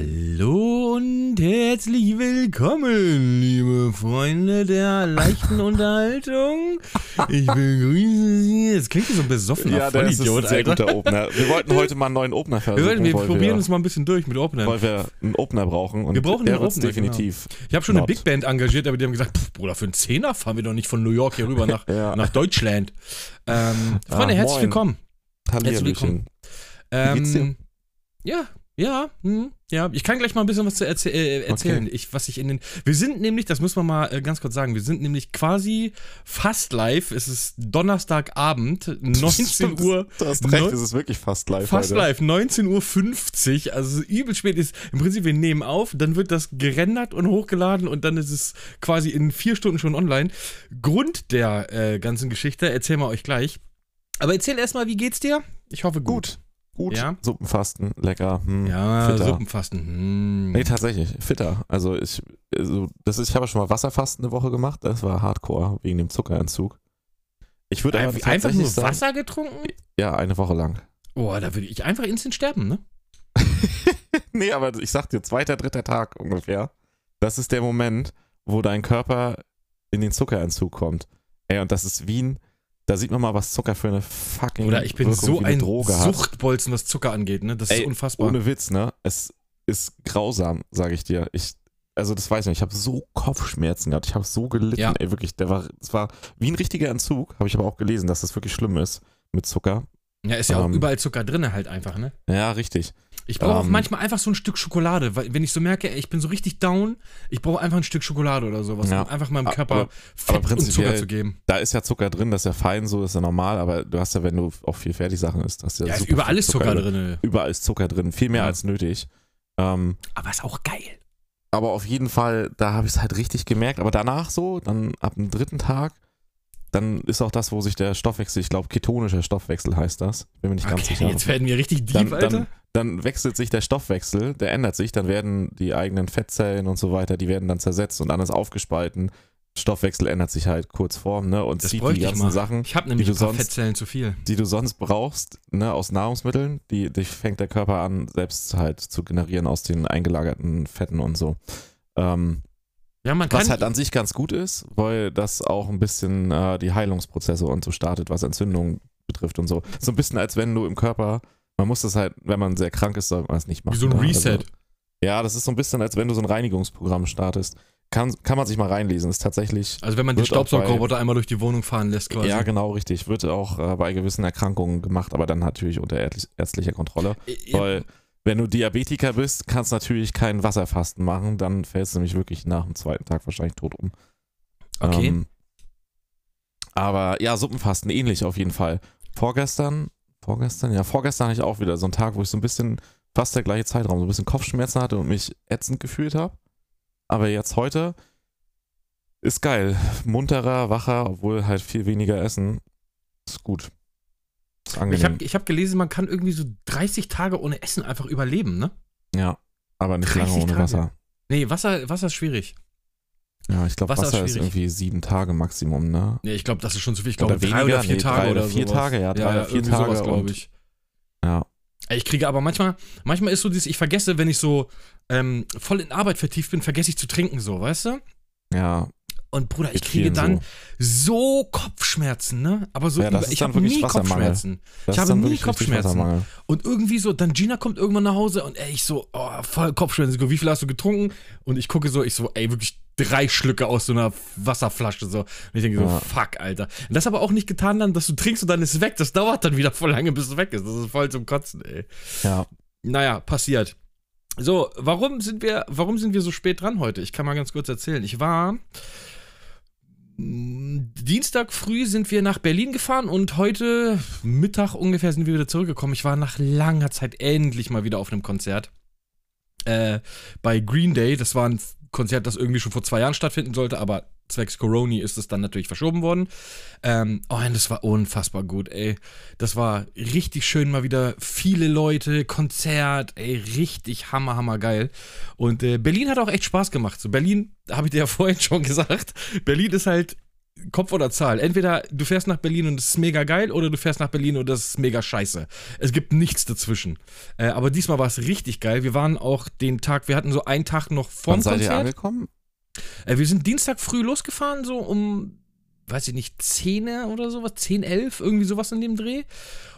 Hallo und herzlich willkommen, liebe Freunde der leichten Unterhaltung. Ich begrüße Sie. Jetzt klingt so ein besoffener Ja, das ist Vollidiot, ein sehr Alter. guter Opener. Wir wollten heute mal einen neuen Opener Wir, versuchen, wir weil, probieren wir, uns mal ein bisschen durch mit Openern. weil wir einen Opener brauchen. Und Wir brauchen einen Opener, definitiv. Ich habe schon eine not. Big Band engagiert, aber die haben gesagt, pff, Bruder, für einen Zehner fahren wir doch nicht von New York hier rüber nach, Ja. nach Deutschland. Ähm, Ah, Freunde, herzlich moin. willkommen. Hallihallöchen. willkommen. Ähm, ja, ja, hm, ja. Ich kann gleich mal ein bisschen was zu erzäh äh, erzählen. Ich, was ich in den. Wir sind nämlich, das muss man mal äh, ganz kurz sagen, wir sind nämlich quasi fast live. Es ist Donnerstagabend, 19 Stimmt, Uhr. Du hast recht, es ist wirklich fast live Fast heute. live, 19.50 Uhr, also übel spät ist. Im Prinzip, wir nehmen auf, dann wird das gerendert und hochgeladen und dann ist es quasi in vier Stunden schon online. Grund der äh, ganzen Geschichte erzählen wir euch gleich. Aber erzähl erstmal, wie geht's dir? Ich hoffe gut. Gut. Gut. Ja. Suppenfasten, lecker. Hm, Ja, fitter. Suppenfasten. Hm. Nee, tatsächlich, fitter. Also ich, also das ist, ich habe schon mal Wasserfasten eine Woche gemacht. Das war Hardcore wegen dem Zuckerentzug. Ich würde Einfach tatsächlich nur sagen, Wasser getrunken? Ja, eine Woche lang. Oh, da würde ich einfach instant sterben, ne? nee, aber ich sag dir, zweiter, dritter Tag ungefähr. Das ist der Moment, wo dein Körper in den Zuckerentzug kommt. Ey, und das ist Wien. Da sieht man mal, was Zucker für eine fucking Oder ich bin Wirkung so ein Droge. Suchtbolzen, was Zucker angeht, ne? Das Ey, ist unfassbar. Ohne Witz, ne? Es ist grausam, sage ich dir. Ich, also das weiß ich nicht. Ich habe so Kopfschmerzen gehabt. Ich habe so gelitten. Ja. Ey, wirklich. Der war, es war wie ein richtiger Entzug. Habe ich aber auch gelesen, dass das wirklich schlimm ist mit Zucker. ja, ist ja auch ähm, überall Zucker drin halt einfach, ne? Ja, richtig. Ich brauche auch Ähm, manchmal einfach so ein Stück Schokolade, weil wenn ich so merke, ey, ich bin so richtig down, ich brauche einfach ein Stück Schokolade oder sowas, Ja. um einfach meinem Aber- Körper aber Fett und Zucker zu geben. Da ist ja Zucker drin, das ist ja fein, so ist ja normal, aber du hast ja, wenn du auch viel Fertigsachen isst, hast du ja, Ja, ist super überall ist Zucker drin. drin. Überall ist Zucker drin, viel mehr Ja. als nötig. Ähm, Aber ist auch geil. aber auf jeden Fall, da habe ich es halt richtig gemerkt. Aber danach so, dann ab dem dritten Tag, dann ist auch das, wo sich der Stoffwechsel, ich glaube, ketonischer Stoffwechsel heißt das. Ich bin mir nicht ganz Okay, sicher. jetzt werden wir richtig deep, dann, Alter. dann, dann wechselt sich der Stoffwechsel, der ändert sich, dann werden die eigenen Fettzellen und so weiter, die werden dann zersetzt und anders aufgespalten. Stoffwechsel ändert sich halt kurz vorm, ne? Und Das zieht die ich ganzen mal. Sachen, ich habe nämlich die du sonst- Fettzellen zu viel. die du sonst brauchst, ne, aus Nahrungsmitteln, die, die fängt der Körper an, selbst halt zu generieren aus den eingelagerten Fetten und so. Ähm, Ja, was halt an sich ganz gut ist, weil das auch ein bisschen äh, die Heilungsprozesse und so startet, was Entzündungen betrifft und so. So ein bisschen, als wenn du im Körper, man muss das halt, wenn man sehr krank ist, sollte man es nicht machen. wie so ein ne? Reset. Also, ja, das ist so ein bisschen, als wenn du so ein Reinigungsprogramm startest. Kann, kann man sich mal reinlesen, ist tatsächlich, Also wenn man den Staubsaugerroboter einmal durch die Wohnung fahren lässt quasi. ja genau richtig, wird auch äh, bei gewissen Erkrankungen gemacht, aber dann natürlich unter ärztlich- ärztlicher Kontrolle. Ja, Weil, wenn du Diabetiker bist, kannst du natürlich kein Wasserfasten machen, dann fällst du nämlich wirklich nach dem zweiten Tag wahrscheinlich tot um. Okay. Ähm, aber ja, Suppenfasten ähnlich auf jeden Fall. Vorgestern, vorgestern, ja, vorgestern hatte ich auch wieder so einen Tag, wo ich so ein bisschen, fast der gleiche Zeitraum, so ein bisschen Kopfschmerzen hatte und mich ätzend gefühlt habe. Aber jetzt heute ist geil. Munterer, wacher, obwohl halt viel weniger essen. Ist gut. Ich habe hab gelesen, man kann irgendwie so 30 Tage ohne Essen einfach überleben, ne? ja, aber nicht 30 lange ohne Tage. Wasser. Nee, Wasser, Wasser ist schwierig. Ja, ich glaube, Wasser Wasser, ist ist irgendwie sieben Tage Maximum, ne? Nee, ich glaube, das ist schon zu viel. Ich glaube, drei weniger? oder vier Nee, Tage drei oder oder vier sowas. Tage, ja, drei oder vier Tage glaube ich. Ja. Ich kriege aber manchmal, manchmal ist so dieses, ich vergesse, wenn ich so ähm, voll in Arbeit vertieft bin, vergesse ich zu trinken, so, weißt du? Ja, Und Bruder, ich kriege dann so. so Kopfschmerzen. Ne? Aber so Ja, über, ich habe nie. Kopfschmerzen. Ich habe nie Kopfschmerzen. Und irgendwie so, dann Gina kommt irgendwann nach Hause und ey, ich so, oh, voll Kopfschmerzen. Wie viel hast du getrunken? Und ich gucke so, ich so, ey, wirklich drei Schlücke aus so einer Wasserflasche so. Und ich denke so, Ja. fuck, Alter. Und das aber auch nicht getan dann, dass du trinkst und dann ist es weg. Das dauert dann wieder voll lange, bis es weg ist. Das ist voll zum Kotzen, ey. Ja. Naja, passiert. So, warum sind wir, warum sind wir so spät dran heute? Ich kann mal ganz kurz erzählen. Ich war Dienstag früh sind wir nach Berlin gefahren und heute Mittag ungefähr sind wir wieder zurückgekommen. Ich war nach langer Zeit endlich mal wieder auf einem Konzert. Äh, bei Green Day. Das war ein Konzert, das irgendwie schon vor zwei Jahren stattfinden sollte, aber zwecks Corona ist es dann natürlich verschoben worden. Ähm, oh, und das war unfassbar gut, ey. Das war richtig schön, mal wieder viele Leute, Konzert, ey, richtig hammer, hammer geil. Und äh, Berlin hat auch echt Spaß gemacht. So, Berlin, habe ich dir ja vorhin schon gesagt, Berlin ist halt Kopf oder Zahl. Entweder du fährst nach Berlin und es ist mega geil oder du fährst nach Berlin und das ist mega scheiße. Es gibt nichts dazwischen. Äh, aber diesmal war es richtig geil. Wir waren auch den Tag, wir hatten so einen Tag noch vorm Wann seid ihr Konzert. angekommen? Äh, wir sind Dienstag früh losgefahren, so um, weiß ich nicht, 10 oder sowas, 10, 11, irgendwie sowas in dem Dreh.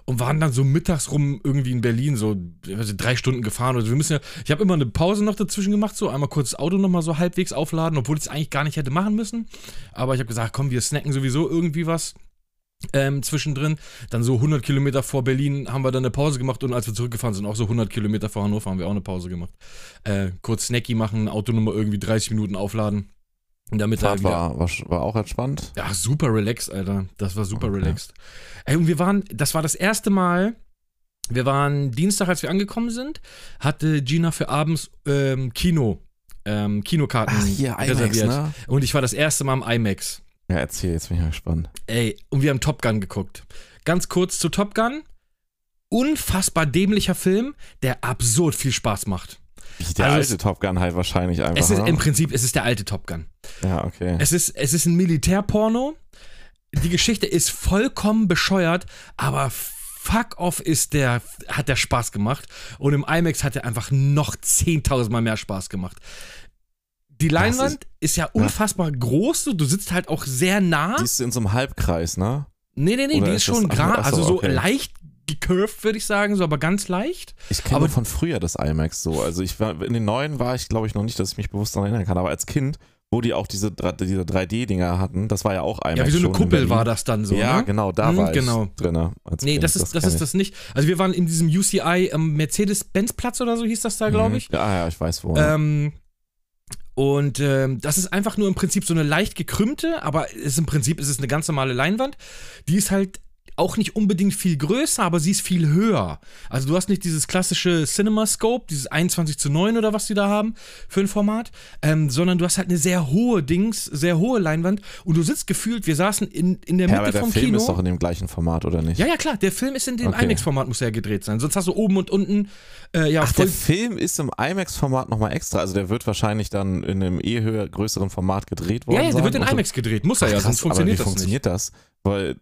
Und waren dann so mittags rum irgendwie in Berlin, so ich, drei Stunden gefahren. Also wir müssen ja, ich habe immer eine Pause noch dazwischen gemacht, so einmal kurz das Auto nochmal so halbwegs aufladen, obwohl ich es eigentlich gar nicht hätte machen müssen. Aber ich habe gesagt, komm, wir snacken sowieso irgendwie was. Ähm, zwischendrin, dann so 100 Kilometer vor Berlin haben wir dann eine Pause gemacht und als wir zurückgefahren sind, auch so 100 Kilometer vor Hannover haben wir auch eine Pause gemacht. Äh, kurz Snacky machen, Auto nochmal irgendwie 30 Minuten aufladen. Damit Fahrt war, war, war auch entspannt. ja, super relaxed, Alter. Das war super Okay. relaxed. Ey, und wir waren, das war das erste Mal, wir waren Dienstag, als wir angekommen sind, hatte Gina für abends ähm, Kino, ähm, Kinokarten Ach, hier, IMAX, reserviert. ne? Und ich war das erste Mal im IMAX. Ja, erzähl, jetzt bin ich mal gespannt. Ey, und wir haben Top Gun geguckt. Ganz kurz zu Top Gun. Unfassbar dämlicher Film, der absurd viel Spaß macht. Der Also alte es- Top Gun halt wahrscheinlich einfach. Es ist ne? im Prinzip, es ist der alte Top Gun. ja, okay. Es ist, es ist ein Militärporno. Die Geschichte ist vollkommen bescheuert, aber fuck off ist der, hat der Spaß gemacht. Und im IMAX hat er einfach noch 10.000 Mal mehr Spaß gemacht. Die Leinwand ist, ja unfassbar groß, so, du sitzt halt auch sehr nah. Die ist in so einem Halbkreis, ne? Nee, nee, nee, Oder die ist ist schon das- gerade, also so okay. leicht gecurved, würde ich sagen, so, aber ganz leicht. Ich kenne Aber- von früher das IMAX so. Also ich war, in den neuen war ich, glaube ich, noch nicht, dass ich mich bewusst daran erinnern kann. Aber als Kind, wo die auch diese, diese 3D-Dinger hatten, das war ja auch IMAX. Ja, wie so eine Kuppel war das dann so. ja, ne? genau, da Mhm, war ich genau. drinne. als Nee, kind, das ist, das, kenn ist ich. das nicht. Also wir waren in diesem UCI ähm, Mercedes-Benz-Platz oder so hieß das da, glaube Mhm. ich. Ja, ja, ich weiß wo. Ähm, und ähm, das ist einfach nur im Prinzip so eine leicht gekrümmte, aber ist im Prinzip ist es eine ganz normale Leinwand. Die ist halt auch nicht unbedingt viel größer, aber sie ist viel höher. Also du hast nicht dieses klassische CinemaScope, dieses 21 zu 9 oder was die da haben für ein Format, ähm, sondern du hast halt eine sehr hohe Dings, sehr hohe Leinwand und du sitzt gefühlt, wir saßen in, in der ja, Mitte aber der vom Film Kino. ist doch in dem gleichen Format, oder nicht? ja, ja, klar, der Film ist in dem Okay. IMAX-Format, muss er ja gedreht sein. Sonst hast du oben und unten, äh, ja, Ach, der Film ist im IMAX-Format nochmal extra. Also der wird wahrscheinlich dann in einem eh höher, größeren Format gedreht worden Ja, ja, der sein. wird in IMAX gedreht, muss er ja, sonst funktioniert aber wie das funktioniert das? Weil,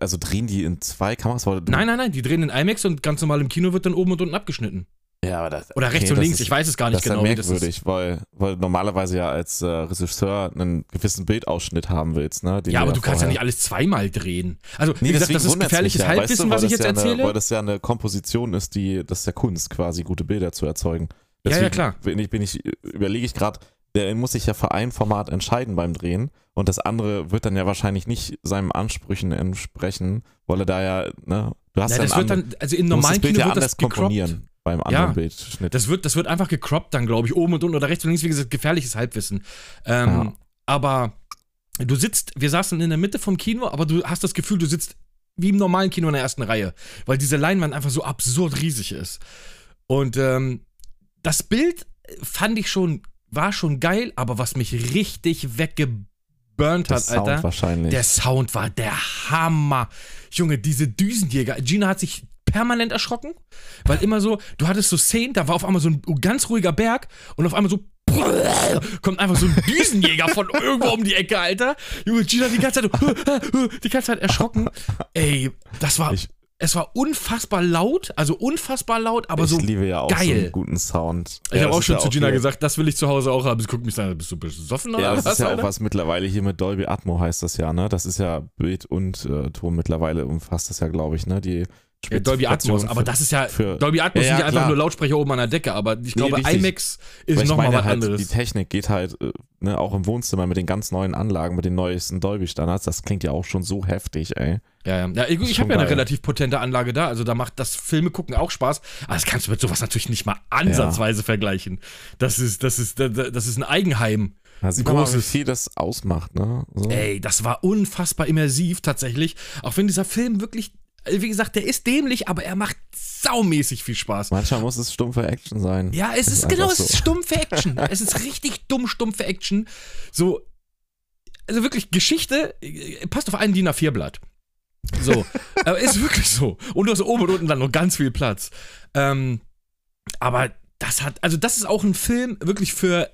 also drehen die in zwei Kameras? Du- Nein, nein, nein, die drehen in IMAX und ganz normal im Kino wird dann oben und unten abgeschnitten. Ja, aber das, Oder rechts okay, und links, ist- ich weiß es gar nicht das ist genau, ja wie das ist. merkwürdig, weil, weil normalerweise ja als äh, Regisseur einen gewissen Bildausschnitt haben willst, ne? Ja, aber ja du kannst ja nicht alles zweimal drehen. Also, wie Nee, gesagt, deswegen das ist gefährliches ja, weißt Halbwissen, du, weil was ich jetzt ja erzähle. Eine, weil das ja eine Komposition ist, die, das ist ja Kunst, quasi gute Bilder zu erzeugen. Ja, ja, klar. Bin ich, bin ich, überlege ich gerade, der muss sich ja für ein Format entscheiden beim Drehen und das andere wird dann ja wahrscheinlich nicht seinen Ansprüchen entsprechen, weil er da ja, ne, du hast ja, ja, das wird dann, also musst normalen Kino ja wird anders das gecroppt. komponieren beim anderen Ja. Bildschnitt. Das wird, das wird einfach gecroppt dann, glaube ich, oben und unten oder rechts und links, wie gesagt, gefährliches Halbwissen. Ähm, Ja. Aber du sitzt, wir saßen in der Mitte vom Kino, aber du hast das Gefühl, du sitzt wie im normalen Kino in der ersten Reihe, weil diese Leinwand einfach so absurd riesig ist. Und ähm, das Bild fand ich schon, war schon geil, aber was mich richtig weggeburnt hat, Sound Alter. wahrscheinlich. Der Sound war der Hammer. Junge, diese Düsenjäger. Gina hat sich permanent erschrocken, weil immer so, du hattest so Szenen, da war auf einmal so ein ganz ruhiger Berg und auf einmal so kommt einfach so ein Düsenjäger von irgendwo um die Ecke, Alter. Junge, Gina die ganze Zeit, die ganze Zeit erschrocken. Ey, das war, Ich- es war unfassbar laut, also unfassbar laut, aber ich so liebe ja auch so geil. einen guten Sound. ich Ja, habe auch schon zu Gina gesagt, das will ich zu Hause auch haben. Sie guckt mich an, bist du besoffen oder Ja, das was? ist ja auch Alter? was mittlerweile hier mit Dolby Atmo heißt das ja, ne? Das ist ja Bild und äh, Ton mittlerweile umfasst das ja, glaube ich, ne? Die Ja, Dolby Atmos, aber das ist ja, für- Dolby Atmos Ja, sind ja, ja einfach nur Lautsprecher oben an der Decke, aber ich Nee, glaube, richtig. IMAX ist nochmal was halt, anderes. Die Technik geht halt, äh, ne, auch im Wohnzimmer mit den ganz neuen Anlagen, mit den neuesten Dolby-Standards, das klingt ja auch schon so heftig, ey. Ja, ja. ja ich ich habe ja eine relativ potente Anlage da, also da macht das Filme gucken auch Spaß, aber das kannst du mit sowas natürlich nicht mal ansatzweise vergleichen. Das ist, das ist, das das ist ein Eigenheim. Da sieht man mal, wie viel das ausmacht, ne? So. Ey, das war unfassbar immersiv tatsächlich, auch wenn dieser Film wirklich, wie gesagt, der ist dämlich, aber er macht saumäßig viel Spaß. Manchmal muss es stumpfe Action sein. Ja, es ist, einfach genau, es so. ist stumpfe Action. es ist richtig dumm stumpfe Action. So, also wirklich Geschichte, äh, passt auf einen DIN A4-Blatt. So, aber ist wirklich so. Und du hast oben und unten dann noch ganz viel Platz. Ähm, aber das hat, also das ist auch ein Film wirklich für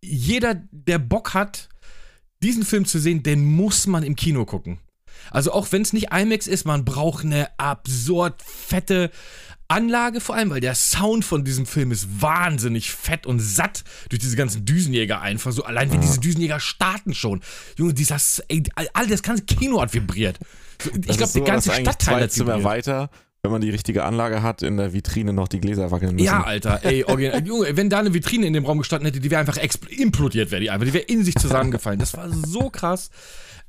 jeder, der Bock hat, diesen Film zu sehen, den muss man im Kino gucken. Also auch wenn es nicht IMAX ist, man braucht eine absurd fette Anlage vor allem, weil der Sound von diesem Film ist wahnsinnig fett und satt durch diese ganzen Düsenjäger einfach. So allein wie diese Düsenjäger starten schon. Junge, dieser, ey, all das ganze Kino hat vibriert. So, ich glaube, so, die ganze Stadtteil hat vibriert. weiter, wenn man die richtige Anlage hat, in der Vitrine noch die Gläser wackeln müssen. Ja, Alter, ey, original. Junge, wenn da eine Vitrine in dem Raum gestanden hätte, die wäre einfach implodiert, wäre die einfach. Die wäre in sich zusammengefallen. Das war so krass.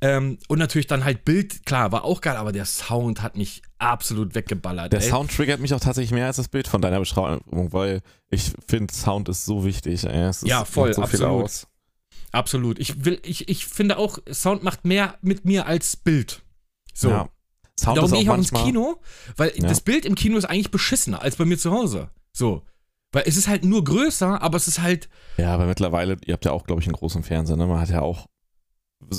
Ähm, und natürlich dann halt Bild, klar, war auch geil, aber der Sound hat mich absolut weggeballert. Der ey. Sound triggert mich auch tatsächlich mehr als das Bild von deiner Beschreibung, weil ich finde, Sound ist so wichtig. Ist, Ja, voll, so viel absolut. aus. Absolut. Ich will, ich, ich finde auch, Sound macht mehr mit mir als Bild. So. Ja. Sound Darum gehe ich auch ins manchmal, Kino, weil Ja. das Bild im Kino ist eigentlich beschissener als bei mir zu Hause. So. Weil es ist halt nur größer, aber es ist halt, Ja, aber mittlerweile, ihr habt ja auch, glaube ich, einen großen Fernseher, ne? Man hat ja auch,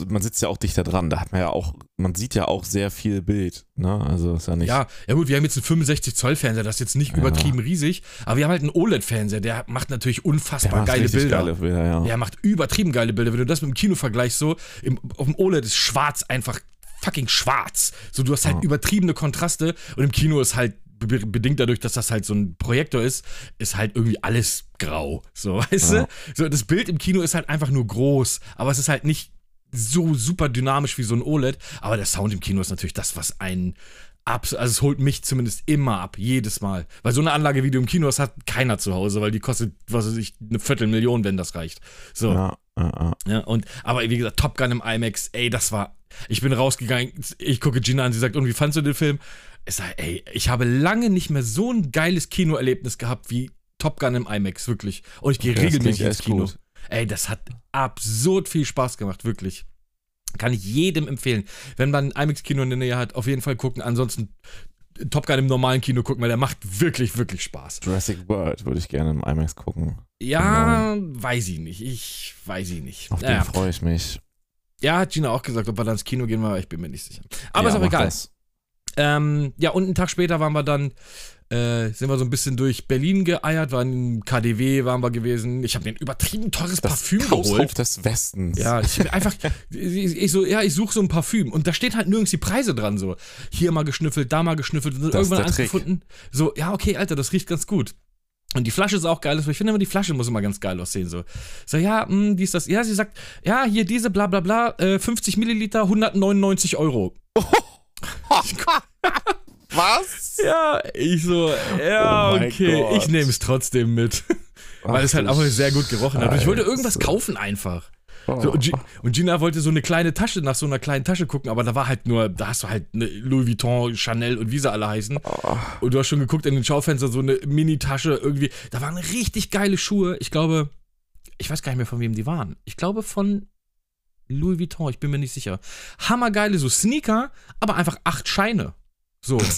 man sitzt ja auch dichter dran, da hat man ja auch, man sieht ja auch sehr viel Bild, ne? Also ist ja nicht. ja, ja gut, wir haben jetzt einen 65 Zoll Fernseher, das ist jetzt nicht Ja. übertrieben riesig, aber wir haben halt einen OLED-Fernseher, der macht natürlich unfassbar macht geile Bilder. Geile Bilder, ja. Der macht übertrieben geile Bilder. Wenn du das mit dem Kino vergleichst, so, im, auf dem OLED ist schwarz einfach fucking schwarz. So, du hast halt Ja. übertriebene Kontraste und im Kino ist halt be bedingt dadurch, dass das halt so ein Projektor ist, ist halt irgendwie alles grau. So, weißt Ja. du? So, das Bild im Kino ist halt einfach nur groß, aber es ist halt nicht so super dynamisch wie so ein OLED. Aber der Sound im Kino ist natürlich das, was einen abs also es holt mich zumindest immer ab, jedes Mal. Weil so eine Anlage, wie du im Kino hast, hat keiner zu Hause, weil die kostet, was weiß ich, eine Viertelmillion, wenn das reicht. So. Ja, ja, ja. Ja, und, aber wie gesagt, Top Gun im IMAX, ey, das war. Ich bin rausgegangen, ich gucke Gina an, sie sagt, und wie fandst du den Film? Ich sag, ey, ich habe lange nicht mehr so ein geiles Kinoerlebnis gehabt wie Top Gun im IMAX, wirklich. Und ich gehe Okay, regelmäßig ins Kino. gut. Ey, das hat absurd viel Spaß gemacht, wirklich. Kann ich jedem empfehlen. Wenn man ein IMAX-Kino in der Nähe hat, auf jeden Fall gucken. Ansonsten Top Gun im normalen Kino gucken, weil der macht wirklich, wirklich Spaß. Jurassic World würde ich gerne im IMAX gucken. Ja, weiß ich nicht. Ich weiß ich nicht. Auf Naja. den freue ich mich. Ja, hat Gina auch gesagt, ob wir dann ins Kino gehen, aber ich bin mir nicht sicher. Aber ja, ist auch egal. Ähm, ja, und einen Tag später waren wir dann, äh, sind wir so ein bisschen durch Berlin geeiert, waren im KDW, waren wir gewesen. Ich habe mir ein übertrieben teures Das Parfüm Kaufhaus geholt. des Westens. Ja, ich einfach, ich, ich so, ja, ich suche so ein Parfüm und da steht halt nirgends die Preise dran, so. Hier mal geschnüffelt, da mal geschnüffelt und dann irgendwann eins gefunden. So, ja, okay, Alter, das riecht ganz gut. Und die Flasche ist auch geil, aber ich finde immer, die Flasche muss immer ganz geil aussehen, so. So, ja, mh, die ist das, ja, sie sagt, ja, hier diese, bla, bla, bla, äh, 50 Milliliter, 199 Euro. Was? Ja, ich so, ja, Oh okay, Gott. ich nehme es trotzdem mit. Weil Ach es halt auch sehr gut gerochen hat. Und ich wollte irgendwas kaufen einfach. Oh. So, und, und Gina wollte so eine kleine Tasche nach so einer kleinen Tasche gucken, aber da war halt nur, da hast du halt eine Louis Vuitton, Chanel und wie sie alle heißen. Oh. Und du hast schon geguckt in den Schaufenster, so eine Mini-Tasche irgendwie. Da waren richtig geile Schuhe. Ich glaube, ich weiß gar nicht mehr, von wem die waren. Ich glaube von Louis Vuitton, ich bin mir nicht sicher. Hammergeile, so Sneaker, aber einfach acht Scheine. So.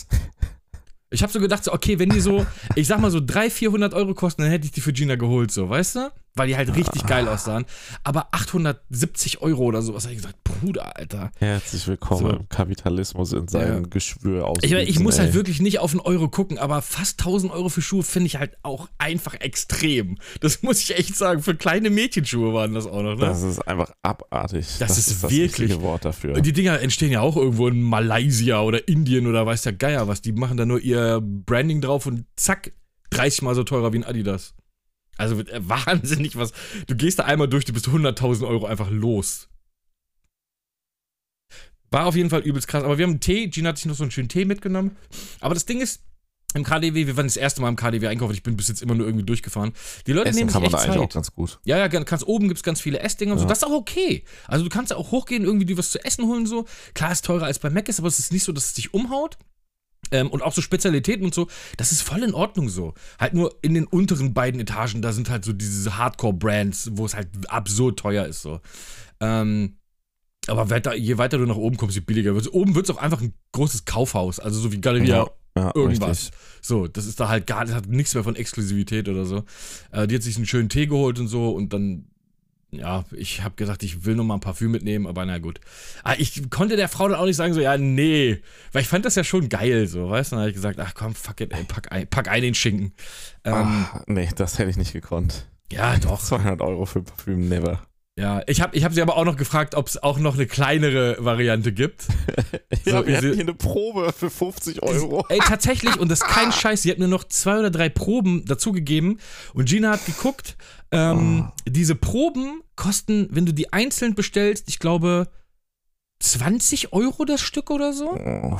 Ich habe so gedacht, so, okay, wenn die so, ich sag mal so 300, 400 Euro kosten, dann hätte ich die für Gina geholt, so, weißt du? Weil die halt richtig geil aussahen. Aber 870 Euro oder sowas, habe ich gesagt, Bruder, Alter. Herzlich willkommen So. im Kapitalismus in seinem Ja. Geschwür aus. Ich, ich muss halt wirklich nicht auf einen Euro gucken, aber fast 1000 Euro für Schuhe finde ich halt auch einfach extrem. Das muss ich echt sagen. Für kleine Mädchenschuhe waren das auch noch, ne? Das ist einfach abartig. Das ist das wirklich- richtige Wort dafür. Die Dinger entstehen ja auch irgendwo in Malaysia oder Indien oder weiß der Geier was. Die machen da nur ihr Branding drauf und zack, 30 mal so teurer wie ein Adidas. Also äh, wahnsinnig was. Du gehst da einmal durch, du bist 100.000 Euro einfach los. War auf jeden Fall übelst krass. Aber wir haben einen Tee. Gina hat sich noch so einen schönen Tee mitgenommen. Aber das Ding ist, im KDW, wir waren das erste Mal im KDW einkaufen. Ich bin bis jetzt immer nur irgendwie durchgefahren. Die Leute Essen nehmen sich kann man echt da eigentlich Zeit. auch ganz gut. Ja, ja, ganz, oben gibt es ganz viele Essdinger und so. Ja. Das ist auch okay. Also du kannst ja auch hochgehen, irgendwie dir was zu essen holen so. Klar ist teurer als bei Mac ist, aber es ist nicht so, dass es dich umhaut. Ähm, und auch so Spezialitäten und so, das ist voll in Ordnung so. Halt nur in den unteren beiden Etagen, da sind halt so diese Hardcore-Brands, wo es halt absurd teuer ist so. Ähm, aber weiter, je weiter du nach oben kommst, je billiger wird es. Oben wird es auch einfach ein großes Kaufhaus, also so wie Galeria ja, irgendwas. richtig. So, das ist da halt gar, das hat nichts mehr von Exklusivität oder so. Äh, die hat sich einen schönen Tee geholt und so und dann, ja, ich habe gesagt, ich will noch mal ein Parfüm mitnehmen, aber na gut. Aber ich konnte der Frau dann auch nicht sagen, so, ja, nee, weil ich fand das ja schon geil, so, weißt du? Dann habe ich gesagt, ach komm, fuck it, ey, pack ein, pack ein den Schinken. Ähm, Ach, nee, das hätte ich nicht gekonnt. ja, doch. 200 Euro für Parfüm, never. Ja, ich habe ich hab sie aber auch noch gefragt, ob es auch noch eine kleinere Variante gibt. ja, So, wir sie- hätten hier eine Probe für 50 Euro. Ey, tatsächlich, und das ist kein Scheiß, sie hat mir noch zwei oder drei Proben dazugegeben und Gina hat geguckt. Ähm, Diese Proben kosten, wenn du die einzeln bestellst, ich glaube 20 Euro das Stück oder so. Oh.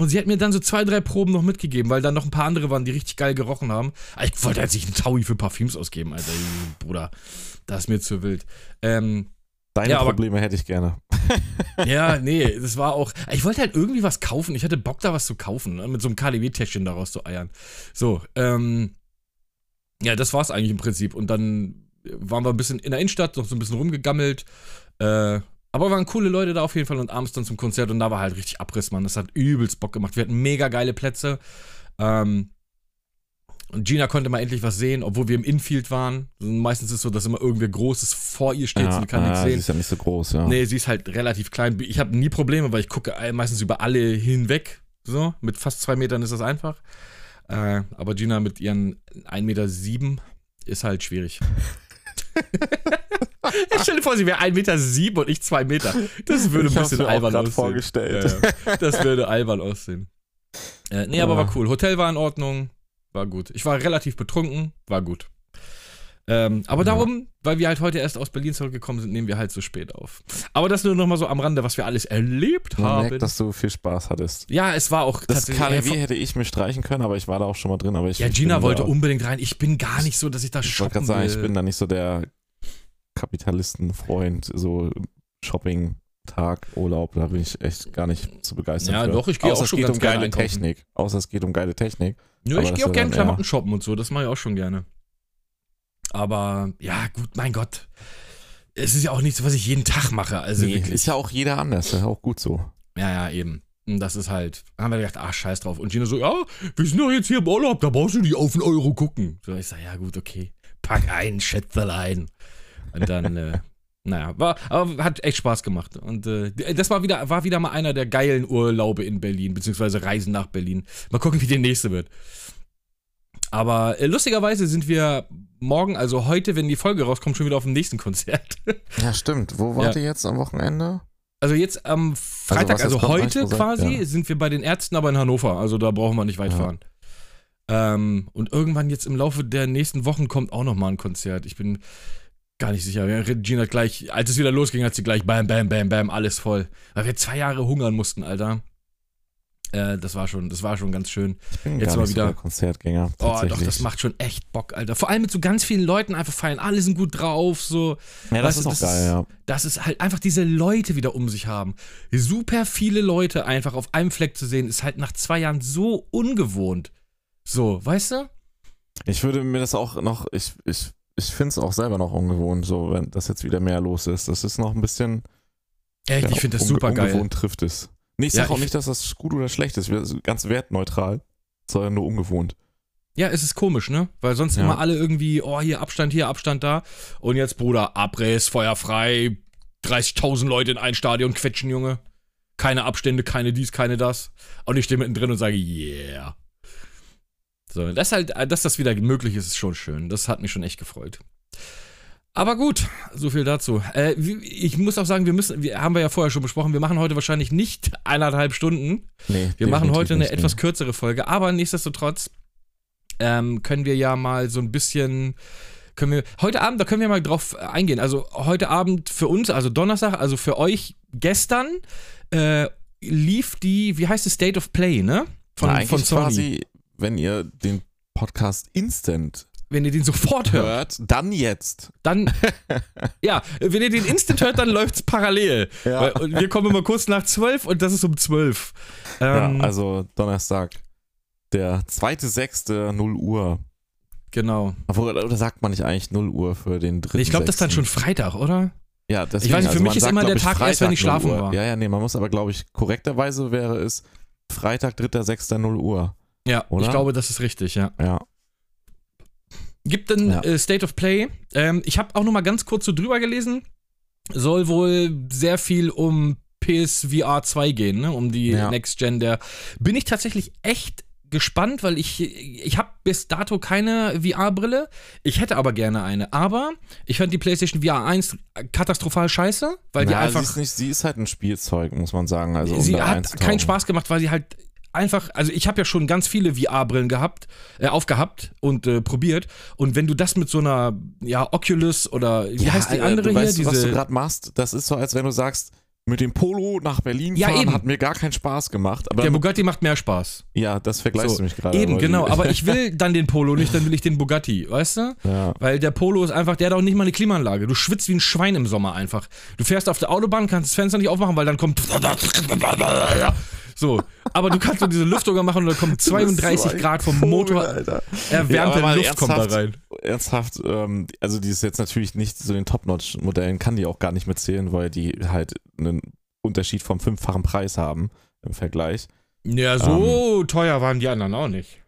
Und sie hat mir dann so zwei, drei Proben noch mitgegeben, weil dann noch ein paar andere waren, die richtig geil gerochen haben. Aber Ich wollte jetzt nicht einen Taui für Parfüms ausgeben, Alter. Bruder, das ist mir zu wild. Ähm, Deine Ja, aber- Probleme hätte ich gerne. ja, nee, das war auch. Ich wollte halt irgendwie was kaufen. Ich hatte Bock, da was zu kaufen, ne, mit so einem KDW-Täschchen daraus zu eiern. So, ähm. Ja, das war's eigentlich im Prinzip. Und dann waren wir ein bisschen in der Innenstadt, noch so ein bisschen rumgegammelt. Äh, aber waren coole Leute da auf jeden Fall und abends dann zum Konzert und da war halt richtig Abriss, Mann. Das hat übelst Bock gemacht. Wir hatten mega geile Plätze. Ähm, und Gina konnte mal endlich was sehen, obwohl wir im Infield waren. Meistens ist es so, dass immer irgendwer Großes vor ihr steht, sie kann nichts ah, sehen. Sie ist ja nicht so groß, ja. Nee, sie ist halt relativ klein. Ich habe nie Probleme, weil ich gucke meistens über alle hinweg. So, mit fast zwei Metern ist das einfach. Äh, aber Gina mit ihren 1,7 Meter sieben ist halt schwierig. ich stell dir vor, sie wäre 1,7 Meter sieben und ich 2 Meter. Das würde ein Ich hab's bisschen albern aussehen. vorgestellt. Ja. Das würde albern aussehen. Äh, nee, aber war cool. Hotel war in Ordnung. War gut. Ich war relativ betrunken. War gut. Ähm, aber darum, weil wir halt heute erst aus Berlin zurückgekommen sind, nehmen wir halt so spät auf. Aber das nur noch mal so am Rande, was wir alles erlebt Man haben. merkt, dass du viel Spaß hattest. ja, es war auch Das tatsächlich- KDW hätte ich mir streichen können, aber ich war da auch schon mal drin. Aber ich, Ja, Gina wollte unbedingt rein. Ich bin gar nicht so, dass ich da Ich shoppen sagen, will. ich bin da nicht so der Kapitalistenfreund, so Shopping-Tag, Urlaub, da bin ich echt gar nicht zu begeistern. Ja, für. doch, ich gehe auch schon geht ganz um gerne geile einkaufen. Technik. Außer es geht um geile Technik. Nö, ich das gehe auch gerne Klamotten shoppen und so. Das mache ich auch schon gerne. Aber ja, gut, mein Gott. Es ist ja auch nichts, was ich jeden Tag mache. Also Nee, wirklich. ist ja auch jeder anders, ist ja auch gut so. Ja, ja, eben. Und das ist halt, haben wir gedacht, ach, scheiß drauf. Und Gina so, ja, wir sind doch jetzt hier im Urlaub, da brauchst du nicht auf den Euro gucken. So, ich sag, ja, gut, okay. Pack ein, Schätzelein. Und dann, äh, naja, war, aber hat echt Spaß gemacht. Und äh, das war wieder, war wieder mal einer der geilen Urlaube in Berlin, beziehungsweise Reisen nach Berlin. Mal gucken, wie der nächste wird. Aber äh, lustigerweise sind wir morgen, also heute, wenn die Folge rauskommt, schon wieder auf dem nächsten Konzert. Ja, stimmt. Wo wart ihr jetzt am Wochenende? Also jetzt am Freitag, was also, kommt, heute gesagt? quasi, Ja. sind wir bei den Ärzten, aber in Hannover. Also da brauchen wir nicht weit Ja. fahren. Ähm, und irgendwann jetzt im Laufe der nächsten Wochen kommt auch noch mal ein Konzert. Ich bin gar nicht sicher. Ja, Regina hat gleich, als es wieder losging, hat sie gleich bam, bam, bam, bam, alles voll. Weil wir zwei Jahre hungern mussten, Alter. Äh, das war schon, das war schon ganz schön. Ich bin Jetzt mal wieder- so Konzertgänger. Oh, doch, das macht schon echt Bock, Alter. Vor allem mit so ganz vielen Leuten einfach feiern. Alle sind gut drauf, so. Ja, weißt das du, ist auch das geil, ist- ja. dass es halt einfach diese Leute wieder um sich haben. Super viele Leute einfach auf einem Fleck zu sehen, ist halt nach zwei Jahren so ungewohnt. So, weißt du? Ich würde mir das auch noch, ich, ich, ich finde es auch selber noch ungewohnt, so, wenn das jetzt wieder mehr los ist. Das ist noch ein bisschen. Echt, ja, ich finde das super geil. Ungewohnt trifft es. Nee, ich Ja, sag auch ich- nicht, dass das gut oder schlecht ist. Wir sind ganz wertneutral, sondern nur ungewohnt. Ja, es ist komisch, ne? Weil sonst Ja. immer alle irgendwie, oh, hier Abstand, hier Abstand da. Und jetzt, Bruder, Abriss, Feuer frei, 30.000 Leute in ein Stadion quetschen, Junge. Keine Abstände, keine dies, keine das. Und ich stehe mittendrin und sage, yeah. So, das halt, dass das wieder möglich ist, ist schon schön. Das hat mich schon echt gefreut. Aber gut, so viel dazu. Äh, ich muss auch sagen, wir müssen, wir haben wir ja vorher schon besprochen, wir machen heute wahrscheinlich nicht eineinhalb Stunden. Nee, Wir machen heute eine nicht, etwas nee. kürzere Folge, aber nichtsdestotrotz ähm, können wir ja mal so ein bisschen. Können wir, heute Abend, da können wir mal drauf eingehen. Also heute Abend für uns, also Donnerstag, also für euch gestern, äh, lief die, wie heißt es, State of Play, ne? Von, Na, eigentlich von Sony. quasi, wenn ihr den Podcast instant Wenn ihr den sofort hört, hört, dann jetzt. dann. ja, wenn ihr den instant hört, dann läuft's parallel. Ja. Und wir kommen immer kurz nach zwölf und das ist um zwölf. Ähm, ja, also Donnerstag, der 2.6. 0 Uhr. genau. Obwohl, oder sagt man nicht eigentlich 0 Uhr für den dritten? Ich glaube, das ist dann schon? Freitag, oder? Ja, deswegen, Ich weiß nicht, für also mich ist sagt, immer der Tag erst, wenn Freitag ich schlafen 0 Uhr. war. Ja, ja, nee, man muss aber, glaube ich, korrekterweise wäre es Freitag, 3.6. 0 Uhr. Ja, Oder? ich glaube, das ist richtig, ja. Ja. Gibt ein Ja. äh, State of Play. Ähm, ich habe auch noch mal ganz kurz so drüber gelesen. Soll wohl sehr viel um PSVR 2 gehen, ne? um die Ja. Next Gen. Der bin ich tatsächlich echt gespannt, weil ich, ich habe bis dato keine VR-Brille. Ich hätte aber gerne eine. Aber ich fand die PlayStation VR 1 katastrophal scheiße, weil die Ja, einfach. sie ist, nicht, sie ist halt ein Spielzeug, muss man sagen. Also, um sie hat keinen Spaß gemacht, weil sie halt einfach, also ich habe ja schon ganz viele VR-Brillen gehabt, äh, aufgehabt und äh, probiert. Und wenn du das mit so einer, ja, Oculus oder wie Ja, heißt die Alter, andere du hier? weißt, was du Diese. gerade machst? Das ist so, als wenn du sagst, mit dem Polo nach Berlin Ja, fahren eben. hat mir gar keinen Spaß gemacht. Aber Der Bugatti macht mehr Spaß. ja, das vergleichst So, du mich gerade. Eben, aber genau. Aber ich will dann den Polo nicht, dann will ich den Bugatti, weißt du? ja. Weil der Polo ist einfach, der hat auch nicht mal eine Klimaanlage. Du schwitzt wie ein Schwein im Sommer einfach. Du fährst auf der Autobahn, kannst das Fenster nicht aufmachen, weil dann kommt. So. Aber du kannst so diese Lüftung machen und da kommt 32 Grad vom Motor. Alter. Erwärmte Ja, Luft kommt da rein. Ernsthaft, ähm, also die ist jetzt natürlich nicht so den Top-Notch-Modellen, kann die auch gar nicht mitzählen, weil die halt einen Unterschied vom fünffachen Preis haben im Vergleich. Ja, so teuer waren die anderen auch nicht.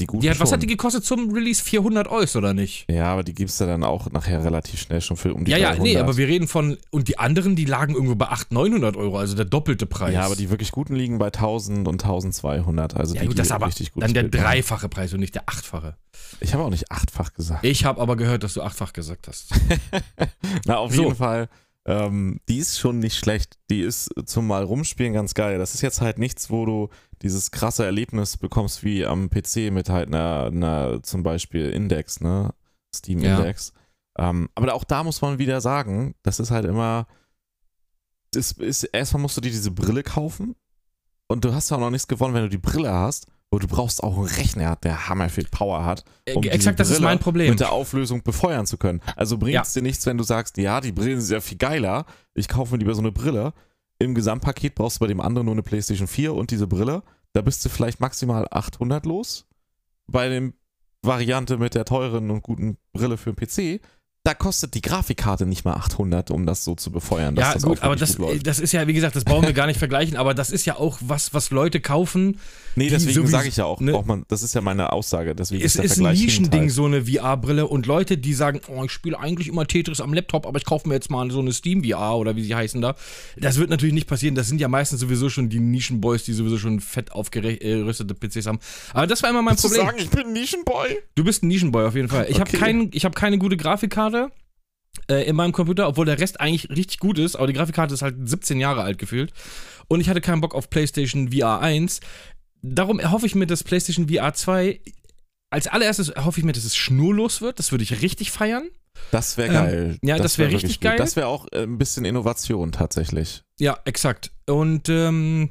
Die Die hat, was hat die gekostet zum Release? 400 Euro oder nicht? Ja, aber die gibst du dann auch nachher relativ schnell schon für um die Ja, ja, 300. nee, aber wir reden von. Und die anderen, die lagen irgendwo bei 800, 900 Euro, also der doppelte Preis. Ja, aber die wirklich guten liegen bei 1000 und 1200. Also Ja, die, gut, die das ist aber richtig gut dann der dreifache Preis und nicht der achtfache. Ich habe auch nicht achtfach gesagt. Ich habe aber gehört, dass du achtfach gesagt hast. Na, auf So. jeden Fall. Ähm, die ist schon nicht schlecht. Die ist zum Mal rumspielen ganz geil. Das ist jetzt halt nichts, wo du dieses krasse Erlebnis bekommst wie am PC mit halt einer, einer zum Beispiel Index, ne? Steam Ja. Index. Ähm, aber auch da muss man wieder sagen, das ist halt immer. Das ist, erstmal musst du dir diese Brille kaufen. Und du hast ja auch noch nichts gewonnen, wenn du die Brille hast. Aber du brauchst auch einen Rechner, der hammer viel Power hat. um diese Exakt, das ist mein Problem. Mit der Auflösung befeuern zu können. Also bringt es dir nichts, wenn du sagst, ja, die Brillen sind ja viel geiler, ich kaufe mir lieber so eine Brille. Im Gesamtpaket brauchst du bei dem anderen nur eine PlayStation 4 und diese Brille. Da bist du vielleicht maximal 800 los. Bei dem Variante mit der teuren und guten Brille für den PC, da kostet die Grafikkarte nicht mal 800, um das so zu befeuern. Ja, das gut, aber das, gut das ist ja, wie gesagt, das brauchen wir gar nicht vergleichen, aber das ist ja auch was, was Leute kaufen. Nee, deswegen sage ich ja auch, ne? man, das ist ja meine Aussage. Deswegen Es ist der ist ein Nischending, hinteil. so eine VR-Brille und Leute, die sagen, oh, ich spiele eigentlich immer Tetris am Laptop, aber ich kaufe mir jetzt mal so eine Steam-VR oder wie sie heißen da. Das wird natürlich nicht passieren. Das sind ja meistens sowieso schon die Nischenboys, die sowieso schon fett aufgerüstete PCs haben. Aber das war immer mein Willst du Problem. sagen, ich bin ein Nischenboy? Du bist ein Nischenboy auf jeden Fall. Ich Okay. habe kein, ich hab keine gute Grafikkarte äh, in meinem Computer, obwohl der Rest eigentlich richtig gut ist, aber die Grafikkarte ist halt 17 Jahre alt gefühlt. Und ich hatte keinen Bock auf PlayStation VR 1. Darum erhoffe ich mir, dass PlayStation VR 2 als allererstes erhoffe ich mir, dass es schnurlos wird. Das würde ich richtig feiern. Das wäre Ähm, geil. ja, das wär wirklich richtig gut. geil. Das wäre auch äh, ein bisschen Innovation tatsächlich. Ja, exakt. Und ähm,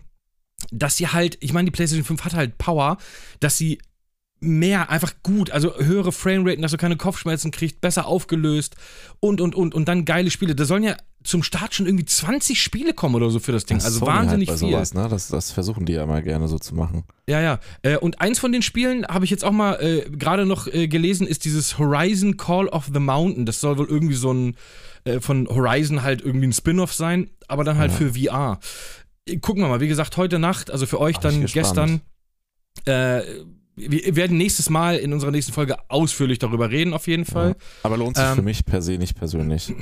dass sie halt, ich meine, die PlayStation 5 hat halt Power, dass sie mehr, einfach gut, also höhere Frameraten, dass du keine Kopfschmerzen kriegst, besser aufgelöst und, und, und, und dann geile Spiele. Da sollen ja zum Start schon irgendwie 20 Spiele kommen oder so für das Ding. Das also Sony wahnsinnig halt bei viel. Sowas, ne? das, das versuchen die ja immer gerne so zu machen. Ja, ja. Äh, und eins von den Spielen habe ich jetzt auch mal äh, gerade noch äh, gelesen, ist dieses Horizon Call of the Mountain. Das soll wohl irgendwie so ein äh, von Horizon halt irgendwie ein Spin-off sein, aber dann halt Ja. für VR. Äh, Gucken wir mal, wie gesagt, heute Nacht, also für euch Ach, dann gestern. Äh, wir werden nächstes Mal in unserer nächsten Folge ausführlich darüber reden, auf jeden Fall. Aber lohnt sich Ähm, für mich per se nicht persönlich.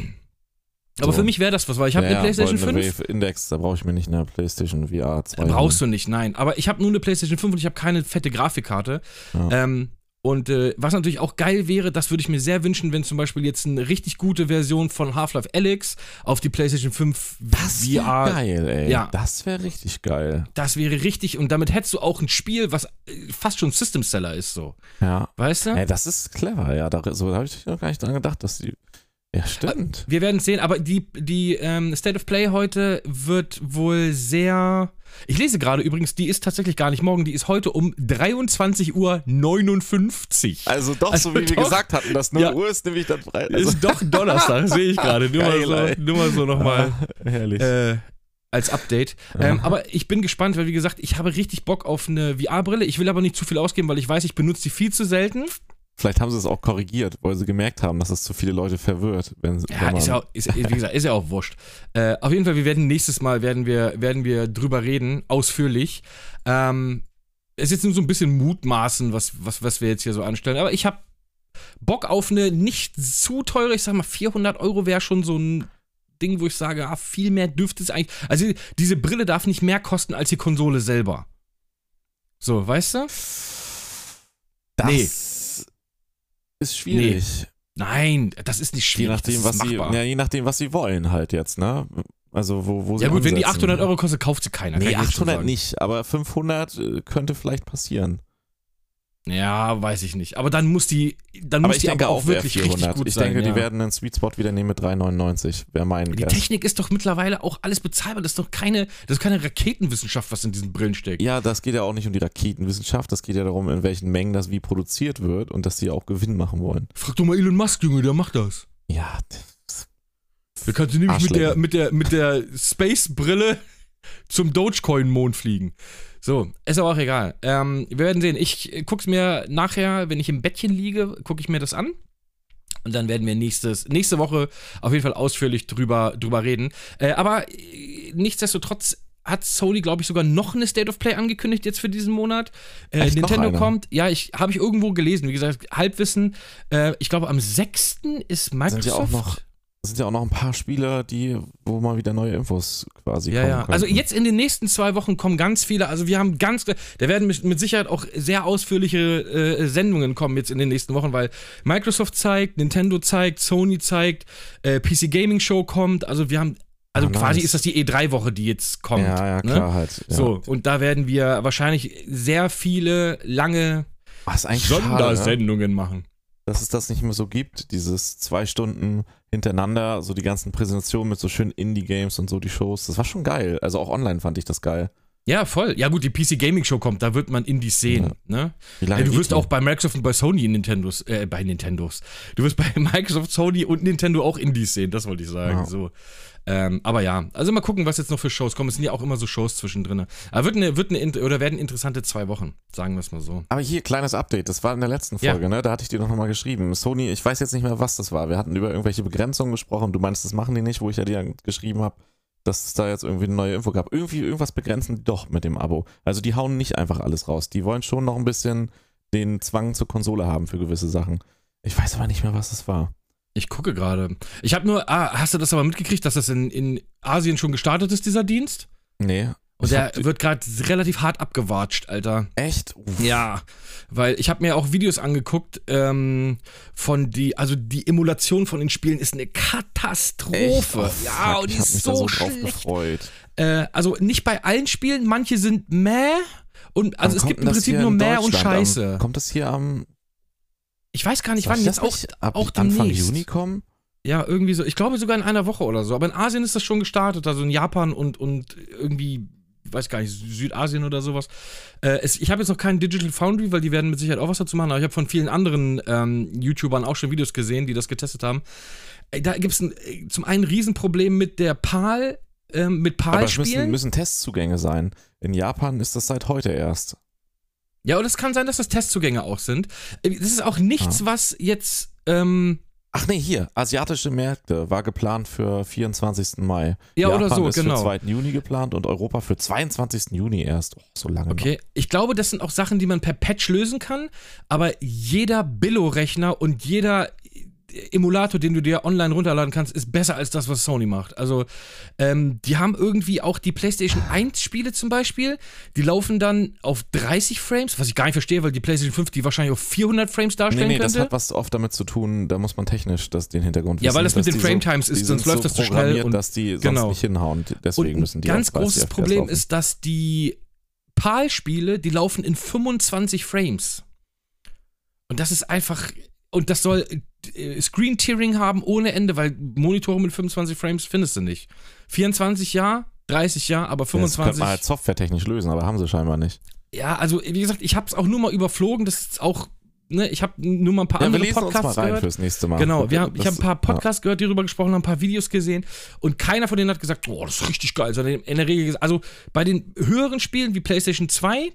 Aber So. für mich wäre das was, weil ich habe ja, eine PlayStation Goldene 5. Wave Index, da brauche ich mir nicht eine PlayStation VR 2. Brauchst du nicht, nein. Aber ich habe nur eine PlayStation 5 und ich habe keine fette Grafikkarte. Ja. Ähm, und äh, was natürlich auch geil wäre, das würde ich mir sehr wünschen, wenn zum Beispiel jetzt eine richtig gute Version von Half-Life Alyx auf die PlayStation 5 Das wäre VR. geil, ey. Ja. Das wäre richtig geil. Das wäre richtig. Und damit hättest du auch ein Spiel, was äh, fast schon System Seller ist, so. Ja. Weißt du? Ey, das ist clever, ja. Da, so habe ich noch gar nicht dran gedacht, dass die. Ja, stimmt. Wir werden es sehen, aber die, die ähm, State of Play heute wird wohl sehr. Ich lese gerade übrigens, die ist tatsächlich gar nicht morgen, die ist heute um 23.59 Uhr. Also doch, Also so wie wir doch. gesagt hatten, das 0 Ja. Uhr ist nämlich dann frei. Also, ist doch Donnerstag, sehe ich gerade. Nur, Geil, mal so, nur mal so nochmal. Ah, herrlich. äh, als Update. Ähm, aber ich bin gespannt, weil wie gesagt, ich habe richtig Bock auf eine VR-Brille. Ich will aber nicht zu viel ausgeben, weil ich weiß, ich benutze die viel zu selten. Vielleicht haben sie es auch korrigiert, weil sie gemerkt haben, dass es zu viele Leute verwirrt. Wenn, wenn Ja, man, ist ja, auch, ist, wie gesagt, ist ja auch wurscht. Äh, auf jeden Fall, wir werden nächstes Mal werden wir, werden wir drüber reden, ausführlich. Ähm, es ist jetzt nur so ein bisschen Mutmaßen, was, was, was wir jetzt hier so anstellen. Aber ich habe Bock auf eine nicht zu teure, ich sag mal 400 Euro wäre schon so ein Ding, wo ich sage, ah, viel mehr dürfte es eigentlich. Also diese Brille darf nicht mehr kosten als die Konsole selber. So, weißt du? Das Nee. Ist schwierig. Nein, das ist nicht Je schwierig. nachdem, das was sie, ja, je nachdem, was sie wollen halt jetzt, ne? Also wo, wo sie ja gut, wenn die ansetzen. 800 Euro kostet, kauft sie keiner. Nee, ich jetzt schon 800 sagen. nicht, aber 500 äh, könnte vielleicht passieren. Ja, weiß ich nicht. Aber dann muss die, dann Aber muss ich die denke aber auch wirklich 400. richtig gut ich sein. denke, ja. die werden einen Sweet Spot wieder nehmen mit 3,99. Wäre mein Die Guess. Technik ist doch mittlerweile auch alles bezahlbar. Das ist doch keine, das ist keine Raketenwissenschaft, was in diesen Brillen steckt. Ja, das geht ja auch nicht um die Raketenwissenschaft, das geht ja darum, in welchen Mengen das wie produziert wird und dass die auch Gewinn machen wollen. Frag doch mal Elon Musk, Junge, der macht das. Ja, Da kannst du nämlich mit der, mit der, mit der Space-Brille zum Dogecoin-Mond fliegen. So, ist aber auch egal. Ähm, wir werden sehen. Ich äh, guck's mir nachher, wenn ich im Bettchen liege, gucke ich mir das an. Und dann werden wir nächstes, nächste Woche auf jeden Fall ausführlich drüber, drüber reden. Äh, aber äh, nichtsdestotrotz hat Sony, glaube ich, sogar noch eine State of Play angekündigt jetzt für diesen Monat. Äh, Echt, Nintendo kommt. Ja, ich habe ich irgendwo gelesen. Wie gesagt, Halbwissen. Äh, ich glaube, am 6. ist Microsoft. sind auch noch, es sind ja auch noch ein paar Spiele, die, wo mal wieder neue Infos quasi Ja, kommen ja. könnten. Also jetzt in den nächsten zwei Wochen kommen ganz viele, also wir haben ganz, da werden mit, mit Sicherheit auch sehr ausführliche äh, Sendungen kommen jetzt in den nächsten Wochen, weil Microsoft zeigt, Nintendo zeigt, Sony zeigt, äh, PC Gaming Show kommt, also wir haben, also Ah, nice. quasi ist das die E3-Woche, die jetzt kommt. Ja, ja, ne? klar halt. Ja. So, und da werden wir wahrscheinlich sehr viele lange eigentlich schade, ne? Sondersendungen machen. Dass es das nicht mehr so gibt, dieses zwei Stunden hintereinander, so die ganzen Präsentationen mit so schönen Indie-Games und so die Shows. Das war schon geil. Also auch online fand ich das geil. Ja, voll. Ja gut, die PC Gaming Show kommt, da wird man Indies sehen, Ja. ne? Wie lange Ja, du wirst auch bei Microsoft und bei Sony Nintendos, äh, bei Nintendos. Du wirst bei Microsoft, Sony und Nintendo auch Indies sehen, das wollte ich sagen. Ja. So. Ähm, aber ja, also mal gucken, was jetzt noch für Shows kommen. Es sind ja auch immer so Shows zwischendrin. Aber wird eine, wird eine, oder werden interessante zwei Wochen, sagen wir es mal so. Aber hier, kleines Update, das war in der letzten Ja. Folge, ne? Da hatte ich dir doch nochmal geschrieben. Sony, ich weiß jetzt nicht mehr, was das war. Wir hatten über irgendwelche Begrenzungen gesprochen. Du meinst, das machen die nicht, wo ich ja dir geschrieben habe, dass es da jetzt irgendwie eine neue Info gab. Irgendwie irgendwas begrenzen die doch mit dem Abo. Also die hauen nicht einfach alles raus. Die wollen schon noch ein bisschen den Zwang zur Konsole haben für gewisse Sachen. Ich weiß aber nicht mehr, was das war. Ich gucke gerade. Ich habe nur, ah, hast du das aber mitgekriegt, dass das in, in Asien schon gestartet ist, dieser Dienst? Nee. Und der wird gerade relativ hart abgewatscht, Alter. Echt? Uff. Ja, weil ich habe mir auch Videos angeguckt ähm, von die, also die Emulation von den Spielen ist eine Katastrophe. Oh, ja, fuck, und die ist mich so, so drauf schlecht. gefreut. Äh, also nicht bei allen Spielen, manche sind meh und also Wann es gibt im Prinzip nur meh und? Scheiße. Am, kommt das hier am ich weiß gar nicht, soll wann jetzt das auch ab auch Anfang demnächst. Juni kommen? Ja, irgendwie so. Ich glaube sogar in einer Woche oder so. Aber in Asien ist das schon gestartet. Also in Japan und, und irgendwie, weiß gar nicht, Südasien oder sowas. Äh, es, ich habe jetzt noch keinen Digital Foundry, weil die werden mit Sicherheit auch was dazu machen. Aber ich habe von vielen anderen ähm, YouTubern auch schon Videos gesehen, die das getestet haben. Äh, da gibt es äh, zum einen ein Riesenproblem mit der PAL, ähm, mit Aber es müssen, müssen Testzugänge sein. In Japan ist das seit heute erst. Ja, und es kann sein, dass das Testzugänge auch sind. Äh, Das ist auch nichts, was jetzt. Ähm, Ach nee, hier, asiatische Märkte war geplant für 24. Mai. ja, Japan oder so, ist genau. für 2. Juni geplant und Europa für 22. Juni erst. Oh, so lange Okay, ich glaube, das sind auch Sachen, die man per Patch lösen kann, aber jeder Billo-Rechner und jeder Emulator, den du dir online runterladen kannst, ist besser als das, was Sony macht. Also, ähm, die haben irgendwie auch die PlayStation 1 Spiele zum Beispiel, die laufen dann auf 30 Frames, was ich gar nicht verstehe, weil die PlayStation 5 die wahrscheinlich auf 400 Frames. Nee, darstellen nee, das könnte. hat was oft damit zu tun, da muss man technisch das, den Hintergrund Ja, wissen. weil das mit den die Frametimes ist, die sonst läuft so das zu schnell und- dass die sonst genau. nicht hinhauen. Deswegen und müssen die ganz auf 30 großes Problem laufen. ist, dass die PAL-Spiele, die laufen in 25 Frames. Und das ist einfach. Und das soll Screen-Tearing haben ohne Ende, weil Monitore mit 25 Frames findest du nicht. 24 ja, 30 ja, aber Das könnte 25. man halt softwaretechnisch lösen, aber haben sie scheinbar nicht. ja, also wie gesagt, ich habe es auch nur mal überflogen. Das ist auch. Ne, ich habe nur mal ein paar Ja, andere Podcasts gehört. fürs nächste Mal. Genau, wir haben, ich habe ein paar Podcasts gehört, die darüber gesprochen haben, ein paar Videos gesehen und keiner von denen hat gesagt, boah, das ist richtig geil. Sondern in der Regel, also bei den höheren Spielen wie PlayStation 2,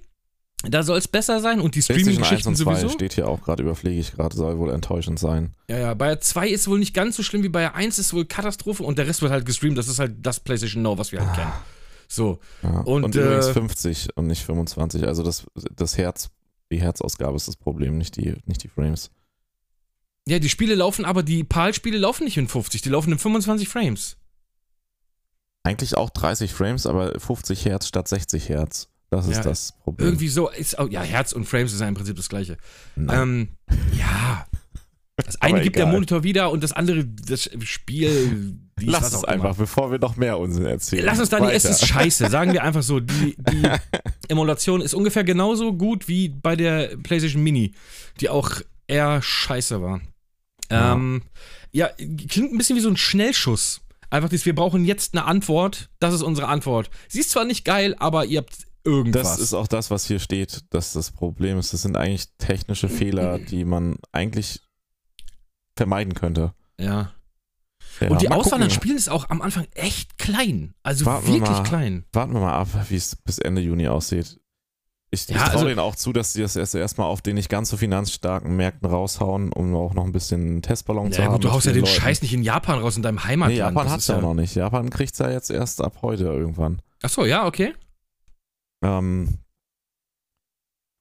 da soll es besser sein und die PlayStation 1 Streaming-Geschichten und 2 sowieso. steht hier auch gerade, überpflege ich gerade, soll wohl enttäuschend sein. Ja, ja, bei 2 ist wohl nicht ganz so schlimm wie bei 1 ist wohl Katastrophe und der Rest wird halt gestreamt. Das ist halt das PlayStation Now, was wir halt kennen. So. Ja. Und, Und, übrigens äh, 50 und nicht 25. Also das, das Herz, die Herzausgabe ist das Problem, nicht die, nicht die Frames. Ja, die Spiele laufen, aber die PAL-Spiele laufen nicht in 50, die laufen in 25 Frames. Eigentlich auch 30 Frames, aber 50 Hertz statt 60 Hertz. Das ist Ja, das Problem. Irgendwie so ist auch, ja, Herz und Frames ist ja im Prinzip das gleiche. Ähm, ja. Das eine gibt der. Monitor wieder und das andere das Spiel. Lass es einfach, immer. bevor wir noch mehr Unsinn erzählen. Lass uns da nicht, es ist scheiße. Sagen wir einfach so. Die, die Emulation ist ungefähr genauso gut wie bei der PlayStation Mini, die auch eher scheiße war. Ja. Ähm, ja, klingt ein bisschen wie so ein Schnellschuss. Einfach dieses, wir brauchen jetzt eine Antwort. Das ist unsere Antwort. Sie ist zwar nicht geil, aber ihr habt irgendwas. Das ist auch das, was hier steht, dass das Problem ist. Das sind eigentlich technische Fehler, die man eigentlich vermeiden könnte. ja. Ja, Und die Auswahl an. Spielen ist auch am Anfang echt klein. Also Warten wir wirklich mal. klein. Warten wir mal ab, wie es bis Ende Juni aussieht. Ich, Ja, ich traue also- denen auch zu, dass sie das erst erstmal auf den nicht ganz so finanzstarken Märkten raushauen, um auch noch ein bisschen Testballon zu Ja, haben. gut, du haust ja den Leuten. Scheiß nicht in Japan raus, in deinem Heimatland. Nee, Japan hat es ja noch nicht. Japan kriegt es ja jetzt erst ab heute irgendwann. Achso, ja, okay. Ähm,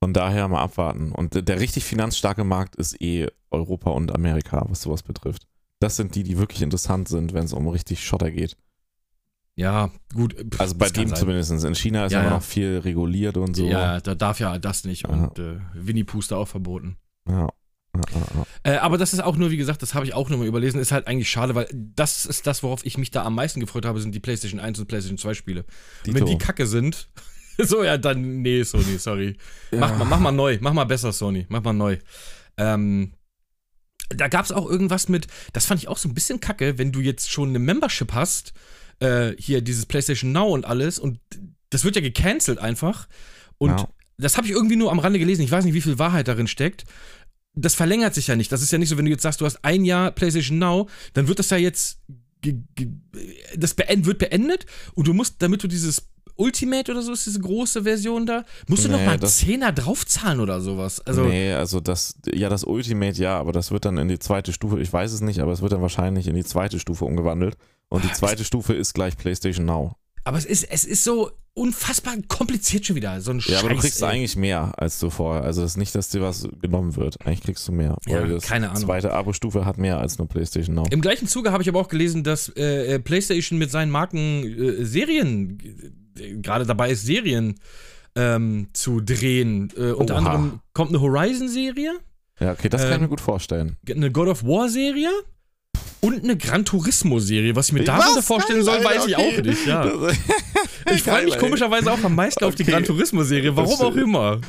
von daher mal abwarten. Und der- richtig finanzstarke Markt ist eh Europa und Amerika, was sowas betrifft. Das sind die, die wirklich interessant sind, wenn es um richtig Schotter geht. Ja, gut. Also bei dem zumindest. In China ist Ja, immer ja. noch viel reguliert und so. Ja, da darf ja das nicht. Ja. Und äh, Winnie da auch verboten. Ja. Äh, aber das ist auch nur, wie gesagt, das habe ich auch nur mal überlesen, ist halt eigentlich schade, weil das ist das, worauf ich mich da am meisten gefreut habe, sind die PlayStation 1 und PlayStation 2 Spiele. Und wenn die kacke sind, so ja, dann, nee, Sony, sorry. Ja. Mach, mal, mach mal neu, mach mal besser, Sony, mach mal neu. Ähm, da gab es auch irgendwas mit, das fand ich auch so ein bisschen kacke, wenn du jetzt schon eine Membership hast, äh, hier dieses PlayStation Now und alles, und das wird ja gecancelt einfach. Und Ja. das habe ich irgendwie nur am Rande gelesen, ich weiß nicht, wie viel Wahrheit darin steckt. Das verlängert sich ja nicht. Das ist ja nicht so, wenn du jetzt sagst, du hast ein Jahr PlayStation Now, dann wird das ja jetzt, das wird beendet und du musst, damit du dieses Ultimate oder so ist, diese große Version da, musst du Nee, noch mal einen Zehner draufzahlen oder sowas. Also, nee, also das, ja, das Ultimate ja, aber das wird dann in die zweite Stufe, ich weiß es nicht, aber es wird dann wahrscheinlich in die zweite Stufe umgewandelt. Und die zweite Stufe ist gleich PlayStation Now. aber es ist, es ist so unfassbar kompliziert schon wieder. So ein Ja, aber du Scheiß, kriegst ey. eigentlich mehr als du vorher. Also es ist nicht, dass dir was genommen wird. Eigentlich kriegst du mehr. Ja, Weil keine Ahnung. zweite Abo-Stufe hat mehr als nur PlayStation Now. Im gleichen Zuge habe ich aber auch gelesen, dass äh, äh, PlayStation mit seinen Marken äh, Serien gerade dabei ist, Serien ähm, zu drehen. Äh, unter Oha. anderem kommt eine Horizon-Serie, Ja, okay, das kann ich Ähm, mir gut vorstellen. eine God of War-Serie und eine Gran Turismo-Serie. Was ich mir darunter vorstellen soll, weiß ich okay. auch nicht. Ja. Ich freue mich komischerweise auch am meisten auf die Okay. Gran Turismo-Serie. Warum Das- auch immer.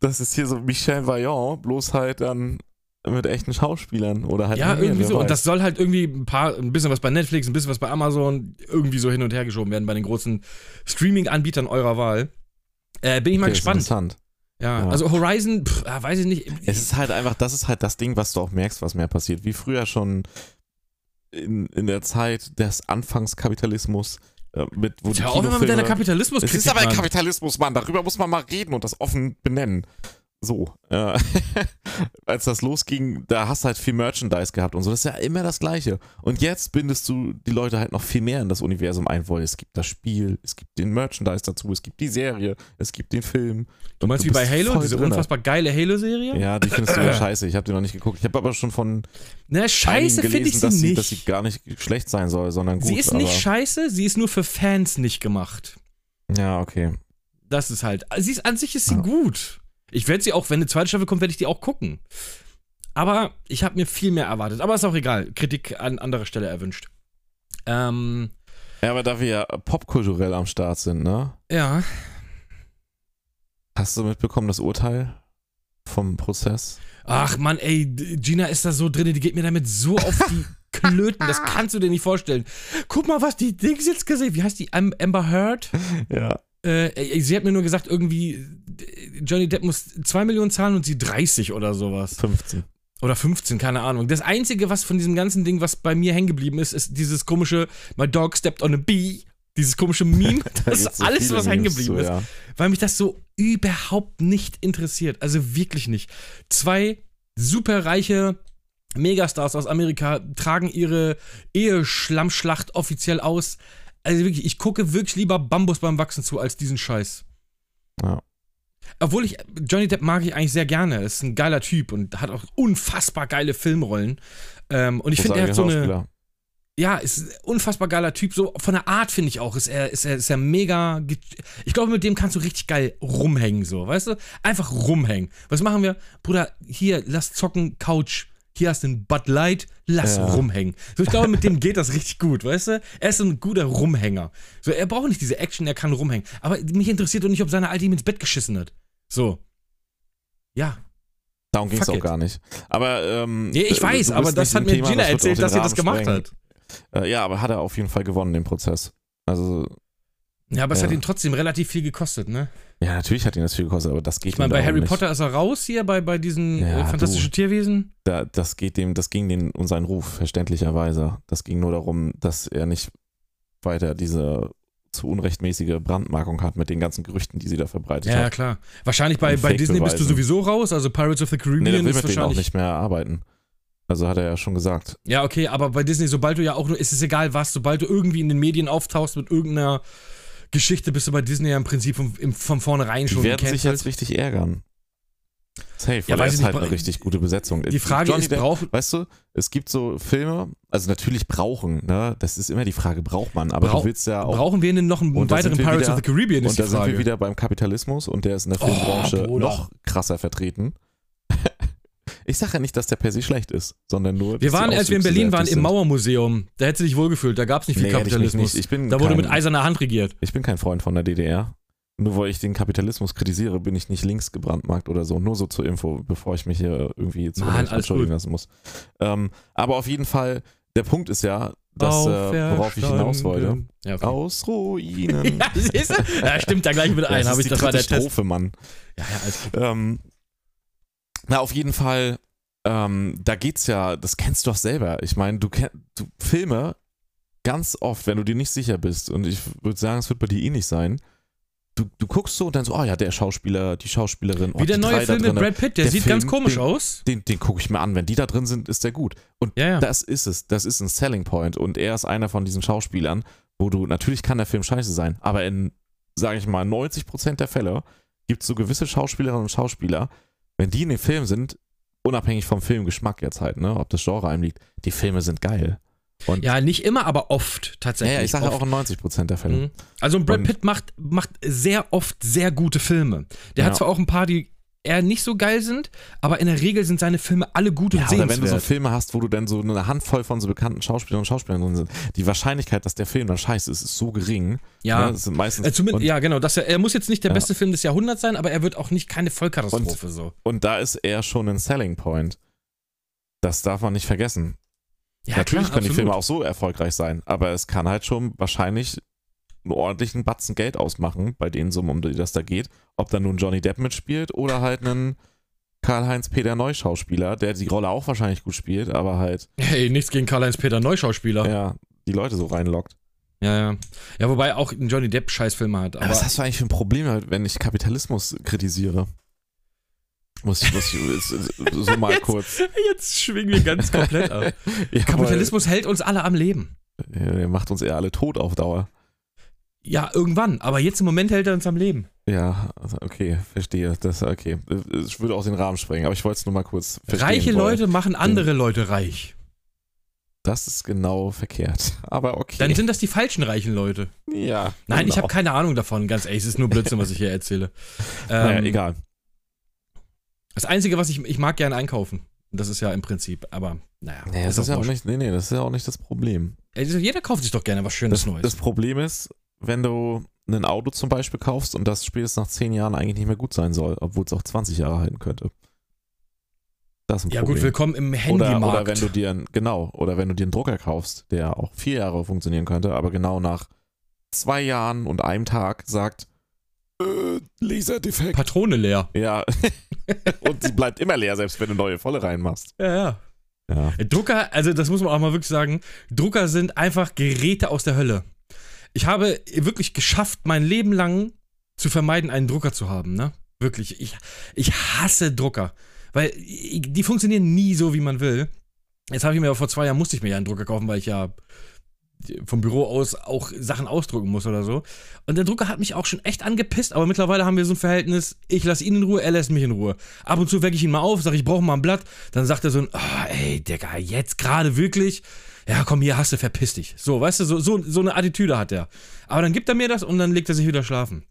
Das ist hier so Michel Vaillant, bloß halt dann mit echten Schauspielern oder halt Ja, irgendwie wer so. Und weiß. das soll halt irgendwie ein paar, ein bisschen was bei Netflix, ein bisschen was bei Amazon, irgendwie so hin und her geschoben werden bei den großen Streaming-Anbietern eurer Wahl. Äh, bin ich mal Okay, ist gespannt. Interessant. Ja, Ja. also Horizon, pff, ah, weiß ich nicht. Es ist halt einfach, das ist halt das Ding, was du auch merkst, was mehr passiert. Wie früher schon in, in der Zeit des Anfangskapitalismus, äh, mit, wo die Hör auf immer mit deiner Kapitalismus Es ist aber ein Kapitalismus, Mann. Darüber muss man mal reden und das offen benennen. So. Äh, als das losging, da hast du halt viel Merchandise gehabt und so. Das ist ja immer das Gleiche. Und jetzt bindest du die Leute halt noch viel mehr in das Universum ein, weil es gibt das Spiel, es gibt den Merchandise dazu, es gibt die Serie, es gibt den Film. Du meinst wie bei Halo, diese drinne. unfassbar geile Halo-Serie? Ja, die findest du ja scheiße. Ich habe die noch nicht geguckt. Ich habe aber schon von Na, scheiße einigen finde ich sie dass, sie, nicht. dass sie gar nicht schlecht sein soll, sondern gut. sie ist nicht scheiße, sie ist nur für Fans nicht gemacht. Ja, okay. Das ist halt. Sie ist, an sich ist sie Ja. gut. Ich werde sie auch, wenn eine zweite Staffel kommt, werde ich die auch gucken. Aber ich habe mir viel mehr erwartet. Aber ist auch egal. Kritik an anderer Stelle erwünscht. Ähm, Ja, aber da wir ja popkulturell am Start sind, ne? ja. Hast du mitbekommen das Urteil vom Prozess? Ach Mann, ey, Gina ist da so drin, die geht mir damit so auf die Klöten. Das kannst du dir nicht vorstellen. Guck mal, was die Dings jetzt gesehen. Wie heißt die? Am- Amber Heard? Ja. Äh, sie hat mir nur gesagt, irgendwie, Johnny Depp muss 2 Millionen zahlen und sie 30 oder sowas. 15. Oder 15, keine Ahnung. Das Einzige, was von diesem ganzen Ding, was bei mir hängen geblieben ist, ist dieses komische My dog stepped on a bee. Dieses komische Meme. Da Das ist so alles, was hängen geblieben zu, ist. Ja. Weil mich das so überhaupt nicht interessiert. Also wirklich nicht. Zwei superreiche Megastars aus Amerika tragen ihre Eheschlammschlacht offiziell aus. Also wirklich, ich gucke wirklich lieber Bambus beim Wachsen zu als diesen Scheiß. Ja. Obwohl ich, Johnny Depp mag ich eigentlich sehr gerne. Ist ein geiler Typ und hat auch unfassbar geile Filmrollen. Ähm, und ich finde, er hat so eine. Ja, ist ein unfassbar geiler Typ. So von der Art finde ich auch, ist er, ist er, ist er mega. Ich glaube, mit dem kannst du richtig geil rumhängen, so, weißt du? Einfach rumhängen. Was machen wir? Bruder, hier, lass zocken, Couch. Hier hast du einen Bud Light, lass Ja. rumhängen. So, ich glaube, mit dem geht das richtig gut, weißt du? Er ist ein guter Rumhänger. So, er braucht nicht diese Action, er kann rumhängen. Aber mich interessiert doch nicht, ob seine Alte ihm ins Bett geschissen hat. So. Ja. Darum ging es auch it. gar nicht. Aber, ähm, Nee, ich äh, weiß, aber das hat mir Thema, Gina das erzählt, dass sie das gemacht sprengen. hat. Äh, ja, aber hat er auf jeden Fall gewonnen, den Prozess. Also, Ja, aber es Ja. hat ihn trotzdem relativ viel gekostet, ne? ja, natürlich hat ihn das viel gekostet, aber das geht Ich meine, bei Harry nicht. Potter ist er raus hier, bei, bei diesen Ja, äh, fantastischen Tierwesen. Da, das geht dem, das ging den um seinen Ruf, verständlicherweise. Das ging nur darum, dass er nicht weiter diese zu unrechtmäßige Brandmarkung hat mit den ganzen Gerüchten, die sie da verbreitet Ja, ja, hat. klar. Wahrscheinlich bei, bei Disney bist du sowieso raus, also Pirates of the Nee, Caribbean der will ist mit denen auch wahrscheinlich. nicht mehr arbeiten. Also hat er ja schon gesagt. Ja, okay, aber bei Disney, sobald du ja auch nur, ist es egal was, sobald du irgendwie in den Medien auftauchst mit irgendeiner Geschichte, bist du bei Disney ja im Prinzip von, im, von vornherein Die schon werden sich jetzt richtig ärgern. Safe, Ja, weil nicht, halt eine richtig gute Besetzung. Die Frage Johnny ist, Depp- braucht, Weißt du, es gibt so Filme, also natürlich brauchen, ne? Das ist immer die Frage, braucht man, aber Brau- du willst ja auch. brauchen wir denn noch einen weiteren Pirates wieder- of the Caribbean, ist und da die sind wir wieder beim Kapitalismus und der ist in der Oh, Filmbranche Bruder. noch krasser vertreten. ich sage ja nicht, dass der per se schlecht ist, sondern nur. wir waren, als wir in Berlin waren, im. Mauermuseum. Da hättest du dich wohlgefühlt, da gab es nicht viel Nee, ich Kapitalismus. Ich bin Da wurde kein, mit eiserner Hand regiert. Ich bin kein Freund von der DDR. Nur weil ich den Kapitalismus kritisiere, bin ich nicht links gebrandmarkt oder so. Nur so zur Info, bevor ich mich hier irgendwie zu Mann, entschuldigen lassen muss. Ähm, aber auf jeden Fall, der Punkt ist ja, dass, äh, worauf ich hinaus wollte. Ja, okay. Aus Ruinen. Ja, siehst du? Ja, stimmt da gleich mit ein. das ich, das war der dritte Test. Strophe, Mann. Ja, ja, alles gut. Ähm, na, auf jeden Fall, ähm, da geht's ja, das kennst du doch selber. Ich meine, du kennst Filme ganz oft, wenn du dir nicht sicher bist, und ich würde sagen, es wird bei dir eh nicht sein. Du, du guckst so und dann so, oh ja, der Schauspieler, die Schauspielerin, oh, Wie der die neue Film mit Brad Pitt, der, Der sieht Film, ganz komisch den- aus. Den, den gucke ich mir an. Wenn die da drin sind, ist der gut. Und Ja, ja. das ist es. Das ist ein Selling Point. Und er ist einer von diesen Schauspielern, wo du, natürlich kann der Film scheiße sein, aber in, sage ich mal, 90% der Fälle gibt es so gewisse Schauspielerinnen und Schauspieler, wenn die in dem Film sind, unabhängig vom Filmgeschmack jetzt halt, ne, ob das Genre einem liegt, die Filme sind geil. Und ja, nicht immer, aber oft tatsächlich. ja, ich sage auch in 90% der Fälle. Mhm. Also Brad Pitt macht, macht sehr oft sehr gute Filme. Der Ja. hat zwar auch ein paar, die eher nicht so geil sind, aber in der Regel sind seine Filme alle gut und Ja, oder wenn du so sehenswert. Filme hast, wo du dann so eine Handvoll von so bekannten Schauspielern und Schauspielern drin sind, die Wahrscheinlichkeit, dass der Film dann scheiße ist, ist so gering. ja, Ne, das sind meistens, äh, zumindest, und, ja, genau. Dass er, muss jetzt nicht der Ja. beste Film des Jahrhunderts sein, aber er wird auch nicht keine Vollkatastrophe so. und da ist er schon ein Selling Point. Das darf man nicht vergessen. Ja, Natürlich klar, können die absolut. Filme auch so erfolgreich sein, aber es kann halt schon wahrscheinlich einen ordentlichen Batzen Geld ausmachen, bei den Summen, um die das da geht. Ob da nun Johnny Depp mitspielt oder halt einen Karl-Heinz-Peter Neu-Schauspieler, der die Rolle auch wahrscheinlich gut spielt, aber halt, Hey, nichts gegen Karl-Heinz-Peter Neuschauspieler. Ja. ja, die Leute so reinlockt. ja, ja. wobei auch ein Johnny Depp Scheißfilme hat. Aber was hast du eigentlich für ein Problem, halt, wenn ich Kapitalismus kritisiere? Muss ich, muss ich so mal Jetzt- kurz. jetzt schwingen wir ganz komplett ab. Ja, Kapitalismus hält uns alle am Leben. ja, der macht uns eher alle tot auf Dauer. Ja, irgendwann. Aber jetzt im Moment hält er uns am Leben. Ja, also okay, verstehe. Das okay. Ich würde auch den Rahmen sprengen, aber ich wollte es nur mal kurz verstehen. Reiche Leute machen andere Leute reich. Das ist genau verkehrt. Aber okay. Dann sind das die falschen reichen Leute. ja. Nein, ich genau. habe keine Ahnung davon, ganz ehrlich. Es ist nur Blödsinn, was ich hier erzähle. Naja, Ähm, egal. Das Einzige, was ich, ich mag gerne einkaufen. Das ist ja im Prinzip, aber naja. Nee, das ist ja auch nicht, nee, nee, das ist ja auch nicht das Problem. Also jeder kauft sich doch gerne was Schönes Das, Neues. das Problem ist, wenn du ein Auto zum Beispiel kaufst und das spätestens nach 10 Jahren eigentlich nicht mehr gut sein soll, obwohl es auch 20 Jahre halten könnte. Das ist ein ja Problem. gut, willkommen im oder, Handymarkt. oder wenn du dir einen, genau, oder wenn du dir einen Drucker kaufst, der auch vier Jahre funktionieren könnte, aber genau nach zwei Jahren und einem Tag sagt, äh, Laserdefekt. Patrone leer. Ja. und sie bleibt immer leer, selbst wenn du neue volle reinmachst. Ja, ja. Ja. Drucker, also das muss man auch mal wirklich sagen, Drucker sind einfach Geräte aus der Hölle. Ich habe wirklich geschafft, mein Leben lang zu vermeiden, einen Drucker zu haben, ne? Wirklich. Ich, ich hasse Drucker. Weil die funktionieren nie so, wie man will. Jetzt habe ich mir vor zwei Jahren musste ich mir ja einen Drucker kaufen, weil ich ja vom Büro aus auch Sachen ausdrucken muss oder so. Und der Drucker hat mich auch schon echt angepisst, aber mittlerweile haben wir so ein Verhältnis, ich lasse ihn in Ruhe, er lässt mich in Ruhe. Ab und zu wecke ich ihn mal auf, sage, ich brauche mal ein Blatt. Dann sagt er so ein, oh, ey, Digga, jetzt gerade wirklich? Ja, komm, hier hast du, verpiss dich. So, weißt du, so, so, so eine Attitüde hat er. Aber dann gibt er mir das und dann legt er sich wieder schlafen.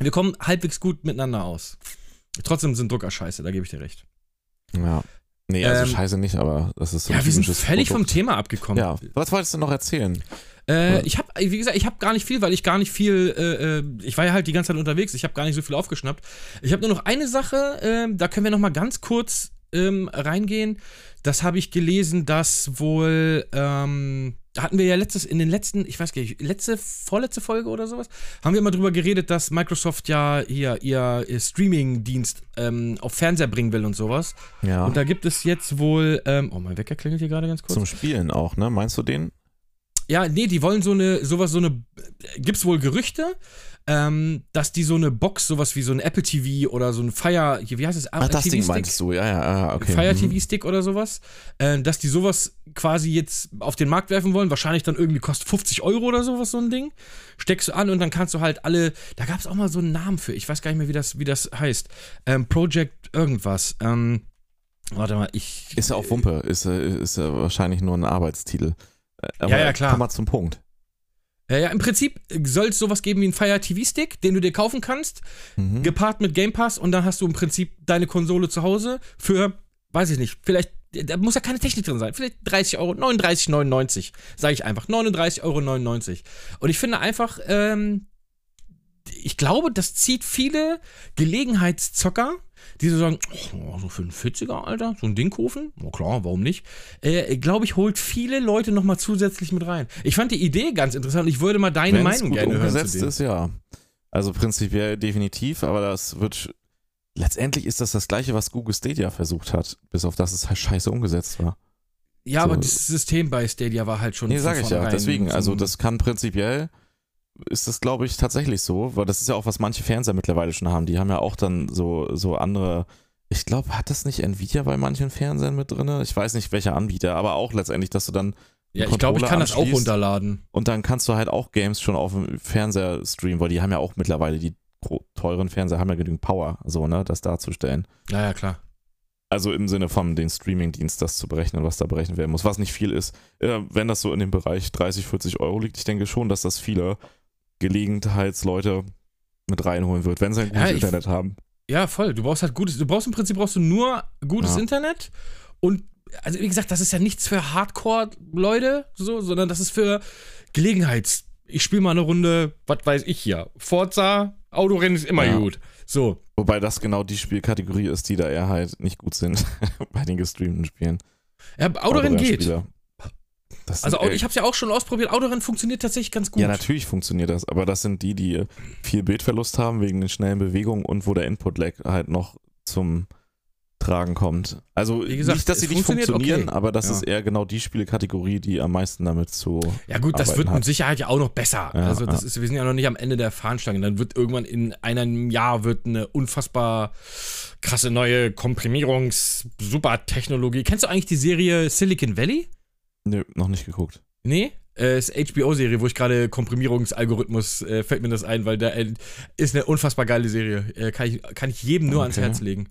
Wir kommen halbwegs gut miteinander aus. Trotzdem sind Drucker scheiße, da gebe ich dir recht. Ja. Nee, also Ähm, scheiße nicht, aber das ist so ein Ja, wir sind völlig Produkt. vom Thema abgekommen. Ja, was wolltest du noch erzählen? Äh, ich habe, wie gesagt, ich habe gar nicht viel, weil ich gar nicht viel, äh, äh, ich war ja halt die ganze Zeit unterwegs, ich habe gar nicht so viel aufgeschnappt. Ich habe nur noch eine Sache, ähm, da können wir noch mal ganz kurz ähm, reingehen. Das habe ich gelesen, dass wohl, ähm, hatten wir ja letztes, in den letzten, ich weiß gar nicht, letzte, vorletzte Folge oder sowas, haben wir mal drüber geredet, dass Microsoft ja hier ihr, ihr Streaming-Dienst ähm, auf Fernseher bringen will und sowas. Ja. Und da gibt es jetzt wohl, ähm, oh, mein Wecker klingelt hier gerade ganz kurz. Zum Spielen auch, ne? Meinst du den? Ja, nee, die wollen so eine, sowas, so eine, gibt's wohl Gerüchte, ähm, dass die so eine Box, sowas wie so ein Apple TV oder so ein Fire, hier, wie heißt es? Ach, das Ding meinst du, ja, ja, ja, okay. Fire mhm. TV Stick oder sowas, äh, dass die sowas quasi jetzt auf den Markt werfen wollen. Wahrscheinlich dann irgendwie kostet 50 Euro oder sowas, so ein Ding. Steckst du an und dann kannst du halt alle, da gab es auch mal so einen Namen für, ich weiß gar nicht mehr, wie das, wie das heißt. Ähm, Project irgendwas. Ähm, warte mal, ich. Ist ja auch Wumpe, ist, äh, ist ja wahrscheinlich nur ein Arbeitstitel. Äh, Aber Ja, ja, klar. Komm mal zum Punkt. Ja, ja, im Prinzip soll es sowas geben wie ein Fire TV Stick, den du dir kaufen kannst. Mhm. gepaart mit Game Pass und dann hast du im Prinzip deine Konsole zu Hause für, weiß ich nicht, vielleicht, da muss ja keine Technik drin sein, vielleicht 30 Euro, 39,99, sage ich einfach, 39,99 Euro. Und ich finde einfach, ähm, ich glaube, das zieht viele Gelegenheitszocker, die so sagen, oh, so für einen 40er, Alter, so ein Ding kaufen? Na klar, warum nicht? Äh, glaube ich, holt viele Leute nochmal zusätzlich mit rein. Ich fand die Idee ganz interessant. Ich würde mal deine Wenn's Meinung gut gerne hören umgesetzt dem. ist, ja. Also prinzipiell definitiv, aber das wird. Letztendlich ist das das gleiche, was Google Stadia versucht hat, bis auf das es halt scheiße umgesetzt war. Ja, So. aber das System bei Stadia war halt schon. Nee, sag ich ja. Deswegen, so also das kann prinzipiell, ist das glaube ich tatsächlich so, weil das ist ja auch, was manche Fernseher mittlerweile schon haben. Die haben ja auch dann so, so andere, ich glaube, hat das nicht Nvidia bei manchen Fernsehern mit drin? Ich weiß nicht, welcher Anbieter, aber auch letztendlich, dass du dann Ja, ich glaube, ich kann das auch runterladen. Und dann kannst du halt auch Games schon auf dem Fernseher streamen, weil die haben ja auch mittlerweile, die teuren Fernseher haben ja genügend Power, so, ne, das darzustellen. Ja, ja, klar. Also im Sinne von den Streamingdienst das zu berechnen, was da berechnet werden muss, was nicht viel ist. Äh, wenn das so in dem Bereich 30, 40 Euro liegt, ich denke schon, dass das viele Gelegenheitsleute mit reinholen wird, wenn sie ein gutes Ja, Internet haben. Ja, voll. Du brauchst halt gutes. Du brauchst im Prinzip brauchst du nur gutes Ja. Internet und also wie gesagt, das ist ja nichts für Hardcore-Leute, so, sondern das ist für Gelegenheits. Ich spiele mal eine Runde, was weiß ich hier. Forza, Autorennen ist immer Ja. gut. So. Wobei das genau die Spielkategorie ist, die da eher halt nicht gut sind bei den gestreamten Spielen. Ja, Autorennen geht. Das Also sind eher- ich habe es ja auch schon ausprobiert. Autorennen funktioniert tatsächlich ganz gut. Ja, natürlich funktioniert das, aber das sind die, die viel Bildverlust haben wegen den schnellen Bewegungen und wo der Input-Lag halt noch zum Tragen kommt. Also Wie gesagt, nicht, dass sie nicht funktionieren, okay. aber das Ja. ist eher genau die Spielekategorie, die am meisten damit zu. Ja gut, das wird mit hat. Sicherheit ja auch noch besser. Ja, also das ja. ist, wir sind ja noch nicht am Ende der Fahnenstange. Dann wird irgendwann in einem Jahr wird eine unfassbar krasse neue Komprimierungs-Super-Technologie. Kennst du eigentlich die Serie Silicon Valley? Nö, noch nicht geguckt. Nee? Äh, ist HBO-Serie, wo ich gerade Komprimierungsalgorithmus äh, fällt mir das ein, weil da äh, ist eine unfassbar geile Serie. Äh, kann, ich, kann ich jedem nur ans Okay. Herz legen.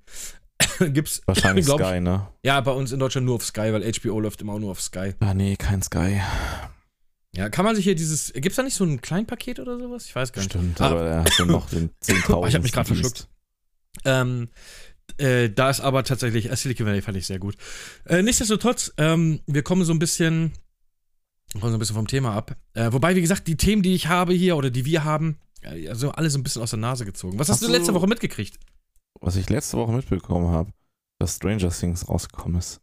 Gibt's Wahrscheinlich glaub Sky, ne? Ja, bei uns in Deutschland nur auf Sky, weil HBO läuft immer auch nur auf Sky. Ah, nee, kein Sky. Ja, kann man sich hier dieses. Gibt's da nicht so ein Kleinpaket oder sowas? Ich weiß gar nicht. Stimmt, Ah. aber der hat dann noch den 10.000. Ich hab mich grad verschluckt. Ähm, äh, da ist aber tatsächlich, äh, Silicon Valley fand ich sehr gut. Äh, nichtsdestotrotz, ähm, wir kommen so ein bisschen, kommen so ein bisschen vom Thema ab. Äh, wobei, wie gesagt, die Themen, die ich habe hier oder die wir haben, äh, also alle so ein bisschen aus der Nase gezogen. Was hast, Hast du letzte Woche mitgekriegt? Was ich letzte Woche mitbekommen habe, dass Stranger Things rausgekommen ist.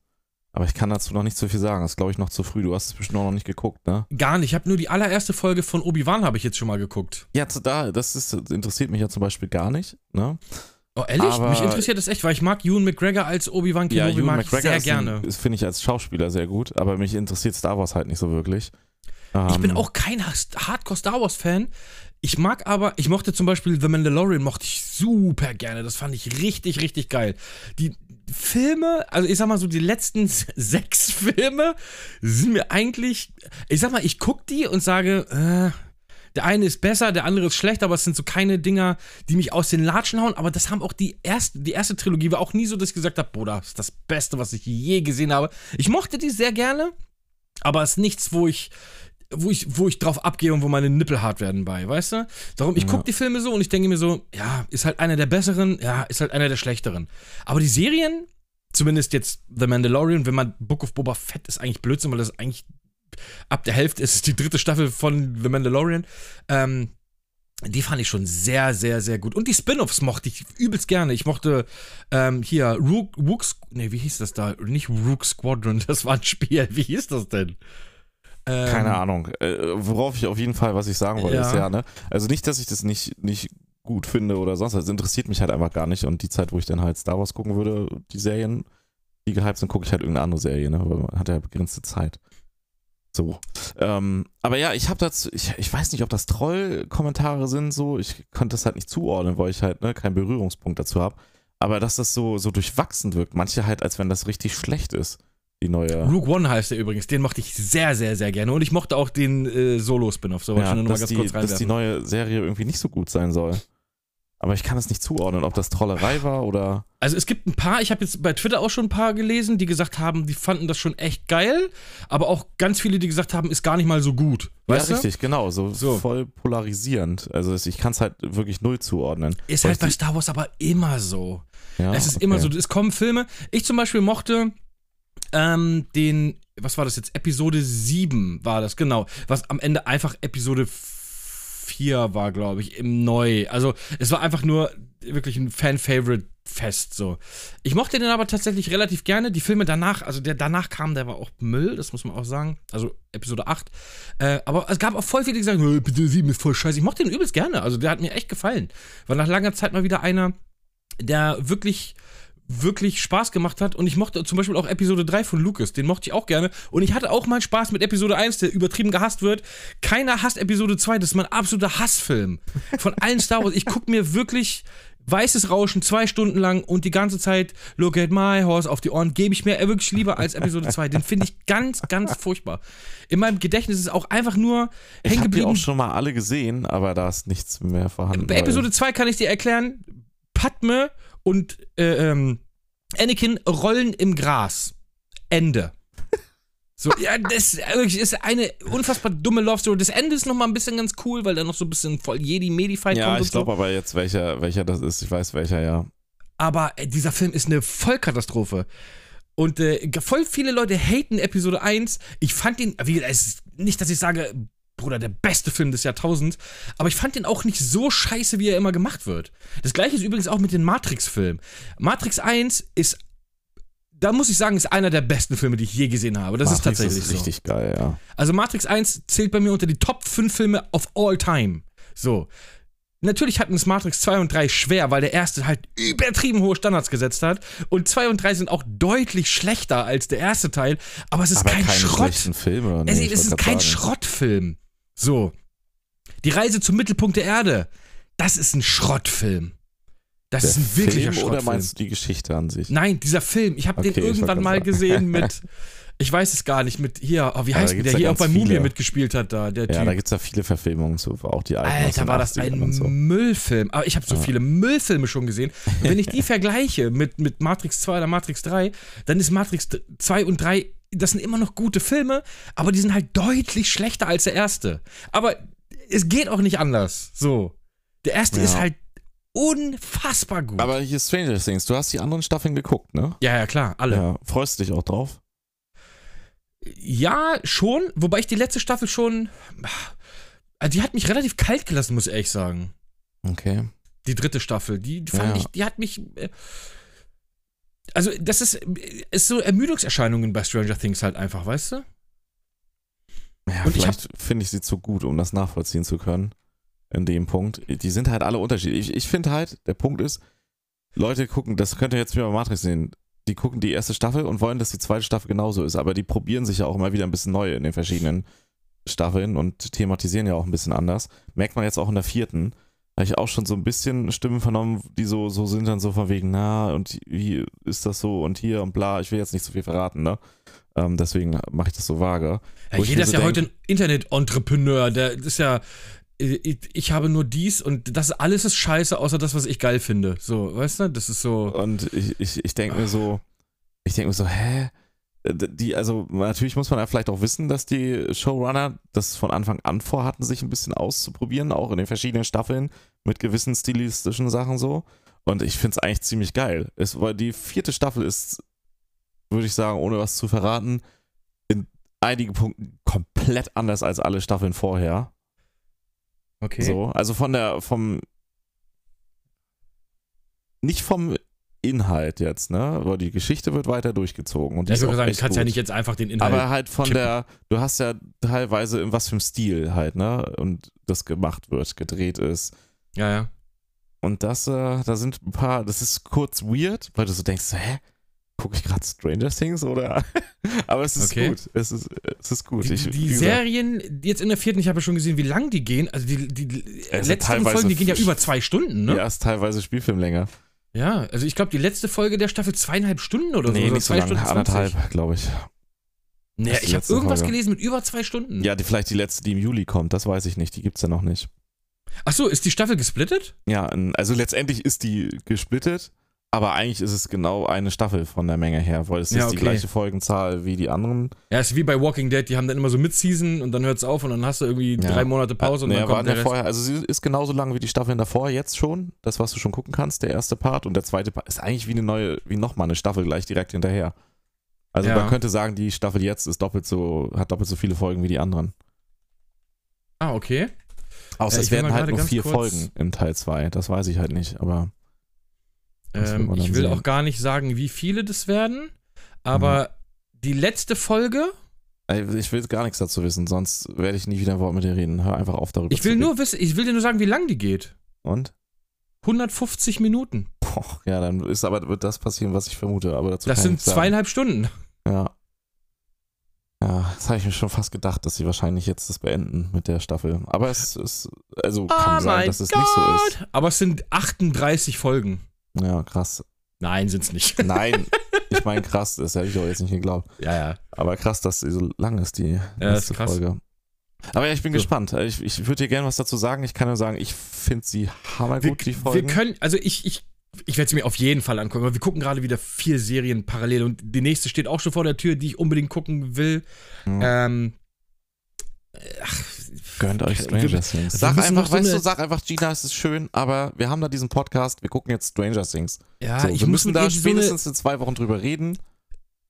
Aber ich kann dazu noch nicht so viel sagen. Das ist, glaube ich, noch zu früh. Du hast es bestimmt auch noch nicht geguckt, ne? Gar nicht. Ich habe nur die allererste Folge von Obi-Wan habe ich jetzt schon mal geguckt. Ja, da, das ist, interessiert mich ja zum Beispiel gar nicht, ne? Oh, ehrlich? Aber- Mich interessiert das echt, weil ich mag Ewan McGregor als Obi-Wan Kenobi Ewan mag ich sehr gerne. ist, finde ich als Schauspieler sehr gut, aber mich interessiert Star Wars halt nicht so wirklich. Ich bin Ähm, auch kein Hardcore Star Wars Fan. Ich mag aber, ich mochte zum Beispiel The Mandalorian, mochte ich super gerne. Das fand ich richtig, richtig geil. Die, Filme, also ich sag mal so, die letzten sechs Filme sind mir eigentlich, ich sag mal, ich guck die und sage, äh, der eine ist besser, der andere ist schlecht, aber es sind so keine Dinger, die mich aus den Latschen hauen. Aber das haben auch die erste, die erste Trilogie war auch nie so, dass ich gesagt habe, boah, das ist das Beste, was ich je gesehen habe. Ich mochte die sehr gerne, aber es ist nichts, wo ich, wo ich, wo ich drauf abgehe und wo meine Nippel hart werden bei, weißt du? Darum, ich gucke die Filme so und ich denke mir so, ja, ist halt einer der besseren, ja, ist halt einer der schlechteren. Aber die Serien, zumindest jetzt The Mandalorian, wenn man Book of Boba Fett ist eigentlich Blödsinn, weil das ist eigentlich ab der Hälfte ist es die dritte Staffel von The Mandalorian. Ähm, die fand ich schon sehr, sehr, sehr gut. Und die Spin-offs mochte ich übelst gerne. Ich mochte ähm, hier Rook, Rook, nee, wie hieß das da? Nicht Rook Squadron, das war ein Spiel. Wie hieß das denn? Ähm, Keine Ahnung. Äh, worauf ich auf jeden Fall, was ich sagen wollte, ja. ist ja, ne? Also nicht, dass ich das nicht, nicht gut finde oder sonst was. Es interessiert mich halt einfach gar nicht. Und die Zeit, wo ich dann halt Star Wars gucken würde, die Serien, die gehypt sind, gucke ich halt irgendeine andere Serie, ne? Weil man hat ja begrenzte Zeit. So. Ähm, aber ja, ich habe dazu, ich, ich weiß nicht, ob das Troll-Kommentare sind, so. Ich konnte das halt nicht zuordnen, weil ich halt ne, keinen Berührungspunkt dazu habe. Aber dass das so, so durchwachsen wirkt, manche halt, als wenn das richtig schlecht ist. Die neue. Rook One heißt der übrigens, den mochte ich sehr, sehr, sehr gerne. Und ich mochte auch den äh, Solo-Spin-Off, so ja, dass, die, dass die neue Serie irgendwie nicht so gut sein soll. Aber ich kann es nicht zuordnen, ob das Trollerei war oder. Also es gibt ein paar, ich habe jetzt bei Twitter auch schon ein paar gelesen, die gesagt haben, die fanden das schon echt geil, aber auch ganz viele, die gesagt haben, ist gar nicht mal so gut. Weißt ja, du? richtig, genau, so, so, voll polarisierend. Also ich kann es halt wirklich null zuordnen. Ist halt bei Star Wars aber immer so. Ja, es ist okay. immer so, es kommen Filme. Ich zum Beispiel mochte ähm, den, was war das jetzt? Episode 7 war das, genau. Was am Ende einfach Episode 4 war, glaube ich, im Neu. Also es war einfach nur wirklich ein Fan-Favorite-Fest so. Ich mochte den aber tatsächlich relativ gerne. Die Filme danach, also der danach kam, der war auch Müll, das muss man auch sagen. Also Episode 8. Äh, aber es gab auch voll viele, die gesagt haben, Episode 7 ist voll scheiße. Ich mochte den übelst gerne. Also der hat mir echt gefallen. War nach langer Zeit mal wieder einer, der wirklich wirklich Spaß gemacht hat. Und ich mochte zum Beispiel auch Episode 3 von Lucas, den mochte ich auch gerne. Und ich hatte auch mal Spaß mit Episode 1, der übertrieben gehasst wird. Keiner hasst Episode 2, das ist mein absoluter Hassfilm. Von allen Star Wars. Ich gucke mir wirklich weißes Rauschen zwei Stunden lang und die ganze Zeit Look at my horse auf die Ohren gebe ich mir wirklich lieber als Episode 2. Den finde ich ganz, ganz furchtbar. In meinem Gedächtnis ist es auch einfach nur hängen geblieben. Ich habe die auch schon mal alle gesehen, aber da ist nichts mehr vorhanden. Bei Episode 2 kann ich dir erklären, Padme und äh, ähm, Anakin rollen im Gras. Ende. So, ja, das ist eine unfassbar dumme Love Story. Das Ende ist noch mal ein bisschen ganz cool, weil da noch so ein bisschen voll Jedi-Medi-Fight ja, kommt. Ja, ich glaube so. aber jetzt, welcher, welcher das ist. Ich weiß welcher, ja. Aber äh, dieser Film ist eine Vollkatastrophe. Und äh, voll viele Leute haten Episode 1. Ich fand ihn, wie, es ist nicht, dass ich sage, Bruder, der beste Film des Jahrtausends. Aber ich fand den auch nicht so scheiße, wie er immer gemacht wird. Das gleiche ist übrigens auch mit den Matrix-Filmen. Matrix 1 ist, da muss ich sagen, ist einer der besten Filme, die ich je gesehen habe. Das Matrix ist tatsächlich ist richtig so. geil, ja. Also Matrix 1 zählt bei mir unter die Top 5 Filme of all time. So. Natürlich hatten es Matrix 2 und 3 schwer, weil der erste halt übertrieben hohe Standards gesetzt hat. Und 2 und 3 sind auch deutlich schlechter als der erste Teil. Aber es ist aber kein Schrott. Filme, nee, es, es ist kein sagen. Schrottfilm. So. Die Reise zum Mittelpunkt der Erde. Das ist ein Schrottfilm. Das der ist ein wirklicher Film Schrottfilm. Oder meinst du die Geschichte an sich? Nein, dieser Film. Ich habe okay, den irgendwann mal gesehen mit. Ich weiß es gar nicht, mit hier, oh, wie heißt der, der hier auch bei Mumie mitgespielt hat da, der Ja, typ. da gibt es ja viele Verfilmungen, so auch die alten. Alter, war das ein so. Müllfilm. Aber ich habe so ja. viele Müllfilme schon gesehen. Und wenn ich die vergleiche mit, mit Matrix 2 oder Matrix 3, dann ist Matrix 2 und 3 das sind immer noch gute Filme, aber die sind halt deutlich schlechter als der erste. Aber es geht auch nicht anders. So. Der erste ja. ist halt unfassbar gut. Aber hier Stranger Things, du hast die anderen Staffeln geguckt, ne? Ja, ja, klar, alle. Ja, freust du dich auch drauf? Ja, schon, wobei ich die letzte Staffel schon. Also die hat mich relativ kalt gelassen, muss ich ehrlich sagen. Okay. Die dritte Staffel, die, die fand ja. ich, die hat mich. Also, das ist, ist so Ermüdungserscheinungen bei Stranger Things halt einfach, weißt du? Ja, und vielleicht finde ich sie zu gut, um das nachvollziehen zu können. In dem Punkt. Die sind halt alle unterschiedlich. Ich, ich finde halt, der Punkt ist, Leute gucken, das könnt ihr jetzt wie bei Matrix sehen, die gucken die erste Staffel und wollen, dass die zweite Staffel genauso ist, aber die probieren sich ja auch immer wieder ein bisschen neu in den verschiedenen Staffeln und thematisieren ja auch ein bisschen anders. Merkt man jetzt auch in der vierten. Habe ich auch schon so ein bisschen Stimmen vernommen, die so, so sind dann so von wegen, na, und wie ist das so und hier und bla. Ich will jetzt nicht so viel verraten, ne? Ähm, deswegen mache ich das so vage. Ja, jeder ist so ja denk- heute ein Internet-Entrepreneur. Der ist ja. Ich, ich habe nur dies und das alles ist scheiße, außer das, was ich geil finde. So, weißt du? Das ist so. Und ich, ich, ich denke mir so, ich denke mir so, hä? Die, also natürlich muss man ja vielleicht auch wissen, dass die Showrunner das von Anfang an vorhatten, sich ein bisschen auszuprobieren, auch in den verschiedenen Staffeln mit gewissen stilistischen Sachen so. Und ich finde es eigentlich ziemlich geil. Es, weil die vierte Staffel ist, würde ich sagen, ohne was zu verraten, in einigen Punkten komplett anders als alle Staffeln vorher. Okay. So, also von der, vom, nicht vom Inhalt jetzt, ne? Aber die Geschichte wird weiter durchgezogen. Und ich würde sagen, du kannst ja gut. nicht jetzt einfach den Inhalt. Aber halt von kippen. der, du hast ja teilweise in was für einem Stil halt, ne? Und das gemacht wird, gedreht ist. ja, ja. Und das, äh, da sind ein paar, das ist kurz weird, weil du so denkst, hä? Gucke ich gerade Stranger Things oder? Aber es ist Okay. gut. Es ist, es ist gut. Die, Ich, die Serien, jetzt in der vierten, ich habe ja schon gesehen, wie lang die gehen. Also die, die, letzten Folgen, die gehen ja über zwei Stunden, ne? Ja, ist teilweise Spielfilmlänge. Ja, also ich glaube, die letzte Folge der Staffel zweieinhalb Stunden oder so. nee, nicht so zwei lang, Stunden anderthalb, 20. glaube ich. Nee, die ich habe irgendwas Folge. gelesen mit über zwei Stunden. Ja, die, vielleicht die letzte, die im Juli kommt, das weiß ich nicht. Die gibt's ja noch nicht. Ach so, ist die Staffel gesplittet? Ja, also letztendlich ist die gesplittet, aber eigentlich ist es genau eine Staffel von der Menge her, weil es Ja, ist die okay. gleiche Folgenzahl wie die anderen. Ja, ist wie bei Walking Dead, die haben dann immer so Mid-Season und dann hört es auf und dann hast du irgendwie Ja. drei Monate Pause und nee, dann kommt ja der Rest. vorher, also sie ist genauso lang wie die Staffeln davor, jetzt schon, das, was du schon gucken kannst, der erste Part und der zweite Part ist eigentlich wie eine neue, wie nochmal eine Staffel gleich direkt hinterher. Also Ja. man könnte sagen, die Staffel jetzt ist doppelt so, hat doppelt so viele Folgen wie die anderen. Ah, okay. Außer Ja, es werden halt nur vier Folgen im Teil 2, das weiß ich halt nicht, aber Ähm, ich will sehen. auch gar nicht sagen, wie viele das werden, aber Mhm. die letzte Folge, Ich will gar nichts dazu wissen, sonst werde ich nie wieder ein Wort mit dir reden. Hör einfach auf darüber ich will zu nur wissen, ich will dir nur sagen, wie lang die geht. Und? 150 Minuten. Boah, ja, dann ist aber wird das passieren, was ich vermute. Aber dazu Das sind zweieinhalb Stunden. Ja. Ja, das habe ich mir schon fast gedacht, dass sie wahrscheinlich jetzt das beenden mit der Staffel. Aber es ist, also kann sein, dass es nicht so ist. Aber es sind 38 Folgen. Ja, krass. Nein, sind's nicht. Nein, ich meine krass, das hätte ich auch jetzt nicht geglaubt. ja, ja. Aber krass, dass sie so lang ist, die Ja, letzte ist krass. Folge. Aber ja, ich bin So. gespannt. Ich, ich würde dir gerne was dazu sagen. Ich kann nur sagen, ich finde sie Wir, hammergut, die wir Folgen. können, also ich, ich, ich werde sie mir auf jeden Fall angucken, aber wir gucken gerade wieder vier Serien parallel und die nächste steht auch schon vor der Tür, die ich unbedingt gucken will. Mhm. Ähm, ach, Gönnt euch Stranger Things. Sag einfach, so weißt eine- du, sag einfach, Gina, es ist schön, aber wir haben da diesen Podcast, wir gucken jetzt Stranger Things. ja, so, ich wir muss müssen da ihr so eine, spätestens in zwei Wochen drüber reden.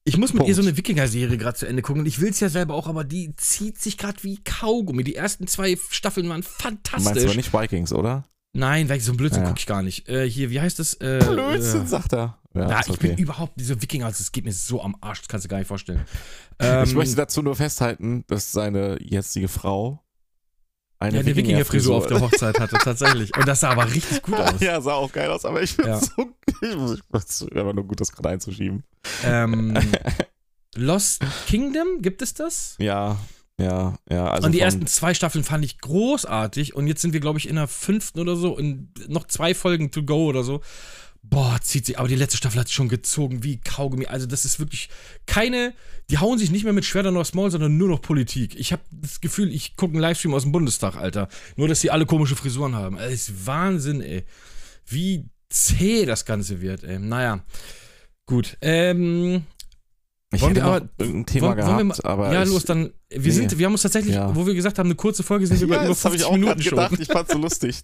ich muss mit ihr so Punkt. eine Wikinger-Serie gerade zu Ende gucken und ich will es ja selber auch, aber die zieht sich gerade wie Kaugummi. Die ersten zwei Staffeln waren Du meinst fantastisch. aber nicht Vikings, oder? Nein, weil so ein Blödsinn Ja. gucke ich gar nicht. Äh, hier, wie heißt das? Äh, Blödsinn, Äh, sagt er. Ja, ja, ich okay. bin überhaupt diese Wikinger, das geht mir so am Arsch, das kannst du gar nicht vorstellen. Ähm, ich möchte dazu nur festhalten, dass seine jetzige Frau eine ja, eine Wikinger-Frisur auf der Hochzeit. Hatte, tatsächlich. Und das sah aber richtig gut aus. ja, sah auch geil aus, aber ich finde Ja. so. Ich muss, einfach nur gut, das gerade einzuschieben. Ähm, Lost Kingdom, gibt es das? Ja, ja, ja. Also und die ersten zwei Staffeln fand ich großartig. Und jetzt sind wir, glaube ich, in der fünften oder so und noch zwei Folgen to go oder so. Boah, zieht sich. Aber die letzte Staffel hat sich schon gezogen wie Kaugummi. Also, das ist wirklich keine. Die hauen sich nicht mehr mit Schwertern aufs Maul, sondern nur noch Politik. Ich habe das Gefühl, ich gucke einen Livestream aus dem Bundestag, Alter. Nur, dass die alle komische Frisuren haben. Das ist Wahnsinn, ey. Wie zäh das Ganze wird, ey. Naja. Gut. Ähm, ich wollen hätte wir noch aber- irgendein Thema wollen- wollen wir gehabt, aber. ja, los, dann. Wir, nee. sind, wir haben uns tatsächlich, Ja. wo wir gesagt haben, eine kurze Folge sind wir Ja, über das habe 50 ich auch Minuten gerade schon. gedacht. Ich fand's so lustig.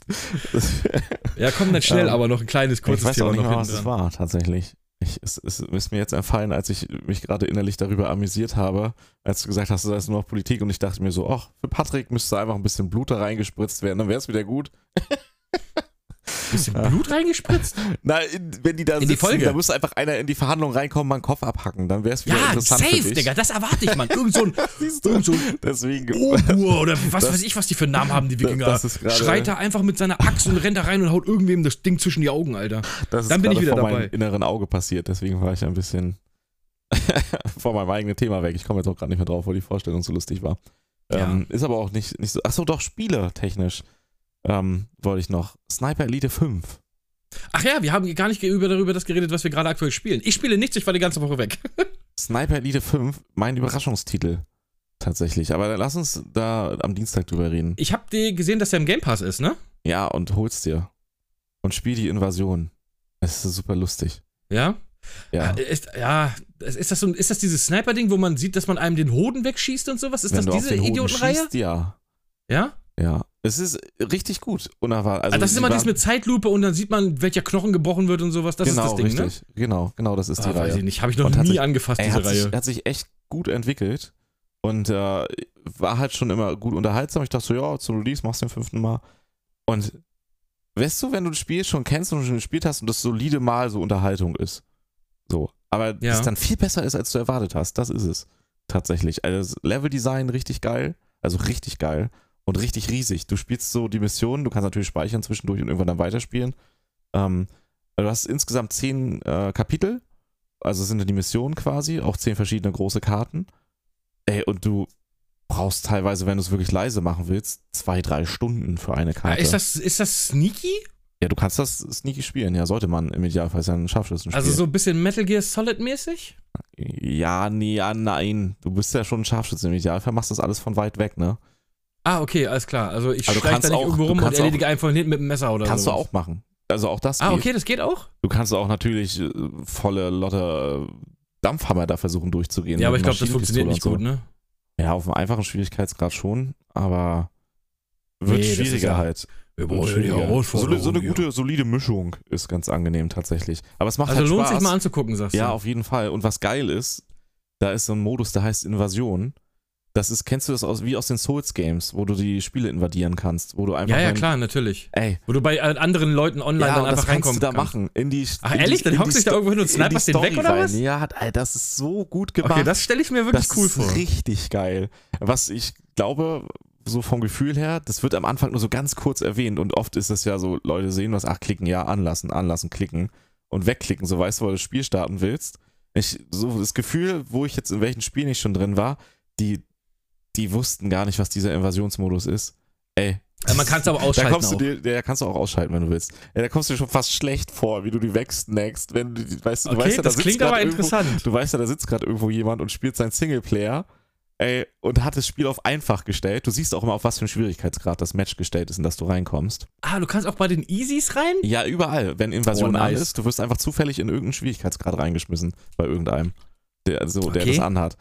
Ja, komm dann schnell, Ähm, aber noch ein kleines, kurzes ich weiß Thema auch nicht noch mehr, was es war, tatsächlich. Ich, es, es ist mir jetzt entfallen, als ich mich gerade innerlich darüber amüsiert habe, als du gesagt hast, das ist nur noch Politik und ich dachte mir so, ach, für Patrick müsste einfach ein bisschen Blut da reingespritzt werden, dann wäre es wieder gut. Bisschen. Blut reingespritzt? Na, in, wenn die da In die sitzen, Folge. da müsste einfach einer in die Verhandlung reinkommen, mal einen Kopf abhacken, dann wäre es wieder Ja, interessant für safe, dich. Digga, das erwarte ich, Mann. Irgend so ein, irgend so ein Deswegen. Ogur oder was Das- weiß ich, was die für einen Namen haben, die Wikinger. das ist gerade- Schreit da einfach mit seiner Axt und rennt da rein und haut irgendwem das Ding zwischen die Augen, Alter. Das Dann bin ich wieder vor dabei. meinem inneren Auge passiert, deswegen war ich ein bisschen vor meinem eigenen Thema weg. Ich komme jetzt auch gerade nicht mehr drauf, weil die Vorstellung so lustig war. Ja. Ähm, ist aber auch nicht, nicht so. Achso, doch, Spiele technisch. Ähm, wollte ich noch. Sniper Elite 5. Ach ja, wir haben gar nicht über, darüber das geredet, was wir gerade aktuell spielen. Ich spiele nichts, ich war die ganze Woche weg. Sniper Elite 5, mein Überraschungstitel. Tatsächlich. Aber lass uns da am Dienstag drüber reden. Ich habe dir gesehen, dass der im Game Pass ist, ne? Ja, und hol's dir. Und spiel die Invasion. Es ist super lustig. Ja? Ja. Ist, ja, ist das, so, ist das dieses Sniper-Ding, wo man sieht, dass man einem den Hoden wegschießt und sowas? Ist Wenn das diese Idiotenreihe? schießt, ja. Ja? Ja. Es ist richtig gut. Unerwartet. Also Ah, das ist immer dieses mit Zeitlupe und dann sieht man, welcher Knochen gebrochen wird und sowas. Das genau, ist das Ding, richtig. Genau, genau, das ist ne? die Ah, weiß Reihe. ich nicht. Habe ich noch Und nie sich- angefasst, Ey, diese hat, Reihe. sich, hat sich echt gut entwickelt und äh, war halt schon immer gut unterhaltsam. Ich dachte so, ja, zum Release machst du den fünften Mal. Und weißt du, wenn du das Spiel schon kennst und schon gespielt hast und das solide Mal so Unterhaltung ist. So. Aber Ja. das dann viel besser ist, als du erwartet hast. Das ist es. Tatsächlich. Also das Leveldesign richtig geil. Also richtig geil. Und richtig riesig. Du spielst so die Mission, du kannst natürlich speichern zwischendurch und irgendwann dann weiterspielen. Ähm, du hast insgesamt zehn äh, Kapitel. Also sind die Missionen quasi, auch zehn verschiedene große Karten. Ey, und du brauchst teilweise, wenn du es wirklich leise machen willst, zwei, drei Stunden für eine Ah, Karte. ist, das, ist das sneaky? ja, du kannst das sneaky spielen, ja, sollte man im Idealfall ist ja ein Scharfschützen Also so ein bisschen Metal Gear Solid mäßig? Ja, nee, ja, nein. Du bist ja schon ein Scharfschütze im Idealfall, machst das alles von weit weg, ne? Ah, okay, alles klar. Also ich schleich kannst da nicht auch- irgendwo rum und auch- erledige einen von hinten mit dem Messer oder Kannst so. du auch machen. Also auch das Ah, geht. okay, das geht auch? Du kannst auch natürlich äh, volle Lotte äh, Dampfhammer da versuchen durchzugehen. Ja, aber ich glaube, das funktioniert nicht Maschinenpistole gut, ne? so. Ja, auf einem einfachen Schwierigkeitsgrad schon, aber wird Nee, schwieriger ja- halt. Schwieriger. so, eine- so eine gute, solide Mischung ist ganz angenehm tatsächlich. Aber es macht Also halt lohnt Spaß. sich mal anzugucken, sagst Ja, du. auf jeden Fall. Und was geil ist, da ist so ein Modus, der heißt Invasion. Das ist, kennst du das aus, wie aus den Souls-Games, wo du die Spiele invadieren kannst, wo du einfach. Ja, ja, rein- klar, natürlich. Ey, Wo du bei äh, anderen Leuten online ja, dann und das einfach kannst reinkommen du da kannst. machen. In die, Ach, in ehrlich? Die, Dann hockst du dich da irgendwo hin und sniperst den weg, oder rein. was? Ja, hat, ey, das ist so gut gemacht. Okay, das stelle ich mir wirklich das cool ist vor. richtig geil. Was ich glaube, so vom Gefühl her, das wird am Anfang nur so ganz kurz erwähnt und oft ist es ja so, Leute sehen was, ach, klicken, ja, anlassen, anlassen, klicken und wegklicken, so weißt du, wo du das Spiel starten willst. Ich, so das Gefühl, wo ich jetzt in welchen Spielen ich schon drin war, die, die wussten gar nicht, was dieser Invasionsmodus ist. Ey. Ja, man kann's aber Da ausschalten kommst du dir, der kannst du auch ausschalten, wenn du willst. Ja, da kommst du dir schon fast schlecht vor, wie du die wegsnackst, wenn du, weißt, du Okay, weißt ja, da das sitzt klingt aber irgendwo, interessant. Du weißt ja, da sitzt gerade irgendwo jemand und spielt sein Singleplayer. Ey, und hat das Spiel auf einfach gestellt. Du siehst auch immer, auf was für einen Schwierigkeitsgrad das Match gestellt ist, in das du reinkommst. Ah, du kannst auch bei den Easies rein? Ja, überall. Wenn Invasion Oh, an nice. ist, du wirst einfach zufällig in irgendeinen Schwierigkeitsgrad reingeschmissen. Bei irgendeinem, der, so, der Okay. das anhat.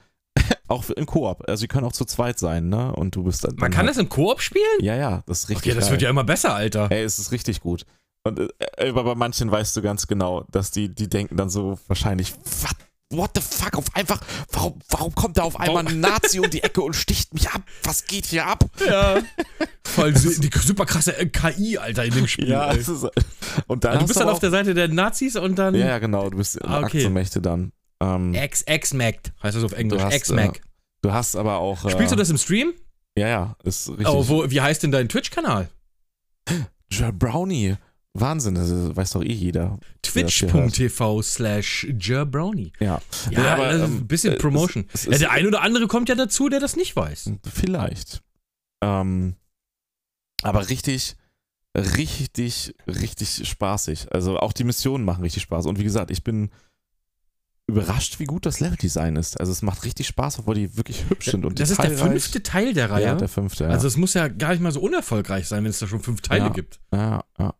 Auch im Koop. Also, sie können auch zu zweit sein, ne? Und du bist dann. Man kann das im Koop spielen? Ja, ja, das ist richtig. Okay, das geil. wird ja immer besser, Alter. Ey, es ist richtig gut. Und äh, aber bei manchen weißt du ganz genau, dass die, die denken dann so wahrscheinlich, what, what the fuck, auf einfach, warum, warum kommt da auf einmal ein Nazi um die Ecke und sticht mich ab? Was geht hier ab? Ja. Voll die super krasse äh, KI, Alter, in dem Spiel. es ist, und dann du bist dann auf der Seite der Nazis und dann Ja, ja, genau, du bist Ah, okay. Aktienmächte dann. Ähm, Ex-Ex-Mac, heißt das auf Englisch. Ex-Mac. du hast aber auch. Äh, Spielst du das im Stream? Ja, ja, ist richtig. Oh, wo, wie heißt denn dein Twitch-Kanal? Ja, Brownie. Wahnsinn, das weiß doch eh jeder. Twitch.tv slash Jerbrownie. Ja. Ja, Nee, aber, also ähm, ein bisschen äh, Promotion. es- es ja, der ein oder andere kommt ja dazu, der das nicht weiß. Vielleicht. Ähm, aber richtig, richtig, richtig spaßig. Also auch die Missionen machen richtig Spaß. Und wie gesagt, ich bin überrascht, wie gut das Leveldesign ist. Also es macht richtig Spaß, obwohl die wirklich hübsch sind. Und das ist der fünfte Teil der Reihe. Ja, der fünfte, ja. Also es muss ja gar nicht mal so unerfolgreich sein, wenn es da schon fünf Teile Ja. gibt. ja, ja.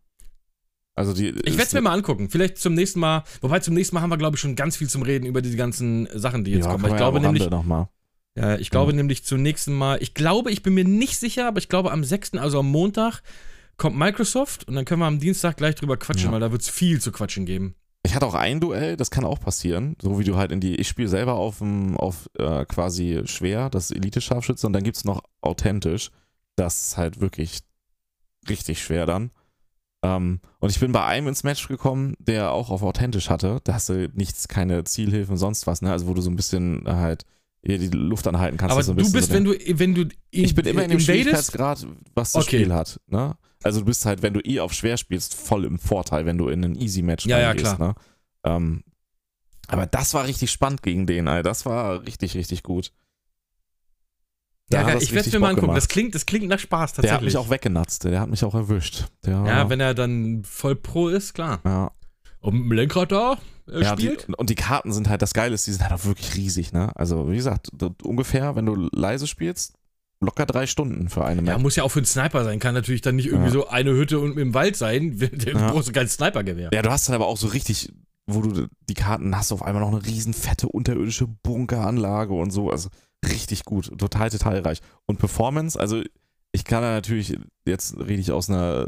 Also die, Ich werde es mir mal angucken. Vielleicht zum nächsten Mal. Wobei zum nächsten Mal haben wir, glaube ich, schon ganz viel zum Reden über die ganzen Sachen, die jetzt ja, kommen. ich glaube nämlich, noch mal. ja, ich glaube nämlich zum nächsten Mal. Ich glaube, ich bin mir nicht sicher, aber ich glaube am 6., also am Montag, kommt Microsoft und dann können wir am Dienstag gleich drüber quatschen, weil da wird es viel zu quatschen geben. Ich hatte auch ein Duell, das kann auch passieren. So wie du halt in die. Ich spiele selber auf, dem- auf äh, quasi schwer, das Elite-Scharfschütze, und dann gibt es noch authentisch. Das ist halt wirklich richtig schwer dann. Ähm, und ich bin bei einem ins Match gekommen, der auch auf authentisch hatte. Da hast du nichts, keine Zielhilfen, sonst was, ne? Also wo du so ein bisschen halt hier die Luft anhalten kannst. aber so du bist, so wenn du, wenn du ich bin immer in dem invadest, Schwierigkeitsgrad, was das Okay. Spiel hat. Ne? Also du bist halt, wenn du eh auf schwer spielst, voll im Vorteil, wenn du in ein Easy-Match Ja, ja, reingehst, Ne? Ähm, aber das war richtig spannend gegen den, Alter. Das war richtig, richtig gut. Da Ja, ich werde mir mal angucken. Das klingt, das klingt nach Spaß Der hat tatsächlich. mich auch weggenatzt, der hat mich auch erwischt. Der, ja, wenn er dann voll pro ist, klar. ja. Und mit dem Lenkrad da äh, Ja, die, spielt. und die Karten sind halt, das Geile ist, die sind halt auch wirklich riesig, ne? Also, wie gesagt, ungefähr, wenn du leise spielst, locker drei Stunden für eine Ja, Map. muss ja auch für einen Sniper sein. Kann natürlich dann nicht irgendwie Ja. so eine Hütte und im Wald sein. Du Ja. brauchst kein Snipergewehr. Ja, du hast dann aber auch so richtig, wo du die Karten hast, auf einmal noch eine riesen fette unterirdische Bunkeranlage und so. Also richtig gut, total detailreich. Und Performance, also ich kann da natürlich, jetzt rede ich aus einer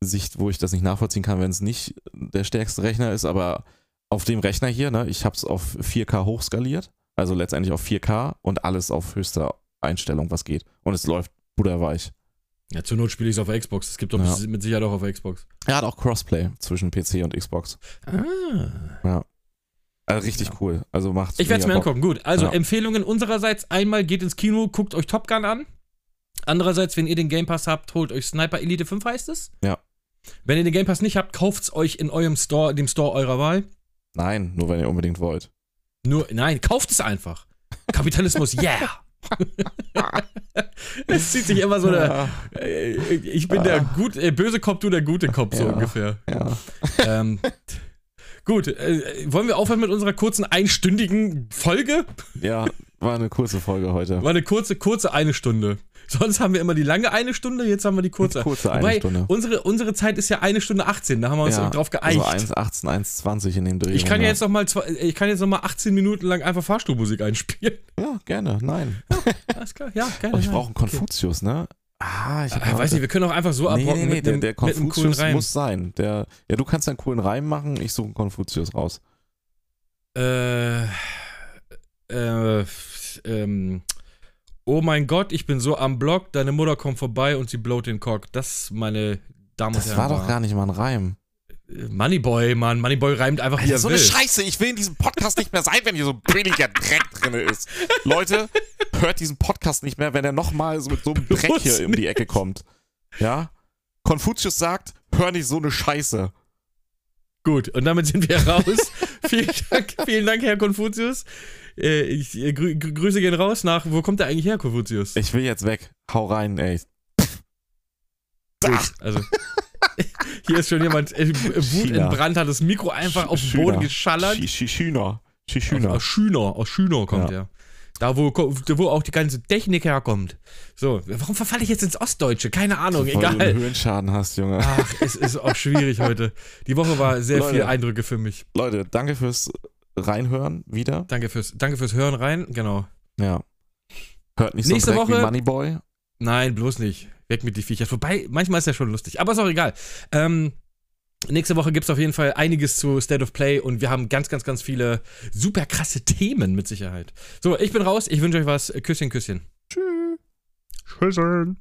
Sicht, wo ich das nicht nachvollziehen kann, wenn es nicht der stärkste Rechner ist, aber auf dem Rechner hier, ne, ich habe es auf 4K hochskaliert, also letztendlich auf 4K und alles auf höchster Einstellung, was geht. Und es läuft butterweich. Ja, zur Not spiele ich es auf Xbox. Es gibt doch Ja. mit Sicherheit auch auf Xbox. Er hat auch Crossplay zwischen PC und Xbox. Ah. Also richtig cool. Also macht Ich werde es mir Bock. angucken. Gut, also Ja. Empfehlungen unsererseits. Einmal geht ins Kino, guckt euch Top Gun an. Andererseits, wenn ihr den Game Pass habt, holt euch Sniper Elite 5 heißt es. Ja. Wenn ihr den Game Pass nicht habt, kauft es euch in eurem Store, dem Store eurer Wahl. Nein, nur wenn ihr unbedingt wollt. Nur, nein, kauft es einfach. Kapitalismus, yeah! es zieht sich immer so eine. äh, Ich bin der gut, äh, böse Kopf, du der gute Kopf, so Ja. ungefähr. Ja. ähm, gut, äh, wollen wir aufhören mit unserer kurzen einstündigen Folge? ja, war eine kurze Folge heute. War eine kurze, kurze eine Stunde. Sonst haben wir immer die lange eine Stunde, jetzt haben wir die kurze. Kurze eine Wobei, Stunde. Unsere, unsere Zeit ist ja eine Stunde 18, da haben wir uns ja, drauf geeicht. Also 1,18, 1,20 in dem Dreh. ich kann ja jetzt noch mal zwei, ich kann jetzt noch mal 18 Minuten lang einfach Fahrstuhlmusik einspielen. Ja, gerne, nein. Alles klar, ja, gerne. Oh, ich brauche einen Konfuzius, ne? Ah, ich Äh, weiß nicht, wir können auch einfach so Nee, abrocken nee, nee, mit, der, einem, der mit coolen Konfuzius muss sein. Der, ja, du kannst einen coolen Reim machen, ich suche einen Konfuzius raus. Äh, äh, ähm, oh mein Gott, ich bin so am Block, deine Mutter kommt vorbei und sie blowt den Cock. Das, meine Damen und Das Herren. war doch gar nicht mal ein Reim. Moneyboy, Mann. Moneyboy reimt einfach, wie er so will. eine Scheiße, ich will in diesem Podcast nicht mehr sein, wenn hier so billiger Dreck drin ist. Leute, hört diesen Podcast nicht mehr, wenn er nochmal so mit so einem Dreck hier um die Ecke kommt. Ja? Konfuzius sagt, hör nicht so eine Scheiße. Gut, und damit sind wir raus. vielen, Dank, vielen Dank, Herr Konfuzius. Äh, ich, äh, grü grü- Grüße gehen raus nach, wo kommt der eigentlich her, Konfuzius? Ich will jetzt weg. Hau rein, ey. Gut, also. Hier ist schon jemand, äh, Wut China. Brand, hat das Mikro einfach auf den Boden geschallert. Schüner. Aus, Schüner. aus Schüner, aus Schüner kommt Ja. er. Da, wo, wo auch die ganze Technik herkommt. So, warum verfalle ich jetzt ins Ostdeutsche? Keine Ahnung, Weil du einen egal. Höhenschaden hast, Junge. Ach, es ist auch schwierig heute. Die Woche war sehr Leute. viel Eindrücke für mich. Leute, danke fürs Reinhören wieder. Danke fürs, danke fürs Hören rein, genau. Ja. Hört nicht Nächste so Dreck Woche- wie Moneyboy. Nein, bloß nicht. Weg mit die Viecher. Wobei, manchmal ist ja schon lustig. Aber ist auch egal. Ähm, nächste Woche gibt es auf jeden Fall einiges zu State of Play und wir haben ganz, ganz, ganz viele super krasse Themen mit Sicherheit. So, ich bin raus. Ich wünsche euch was. Küsschen, Küsschen. Tschüss. Tschüsschen.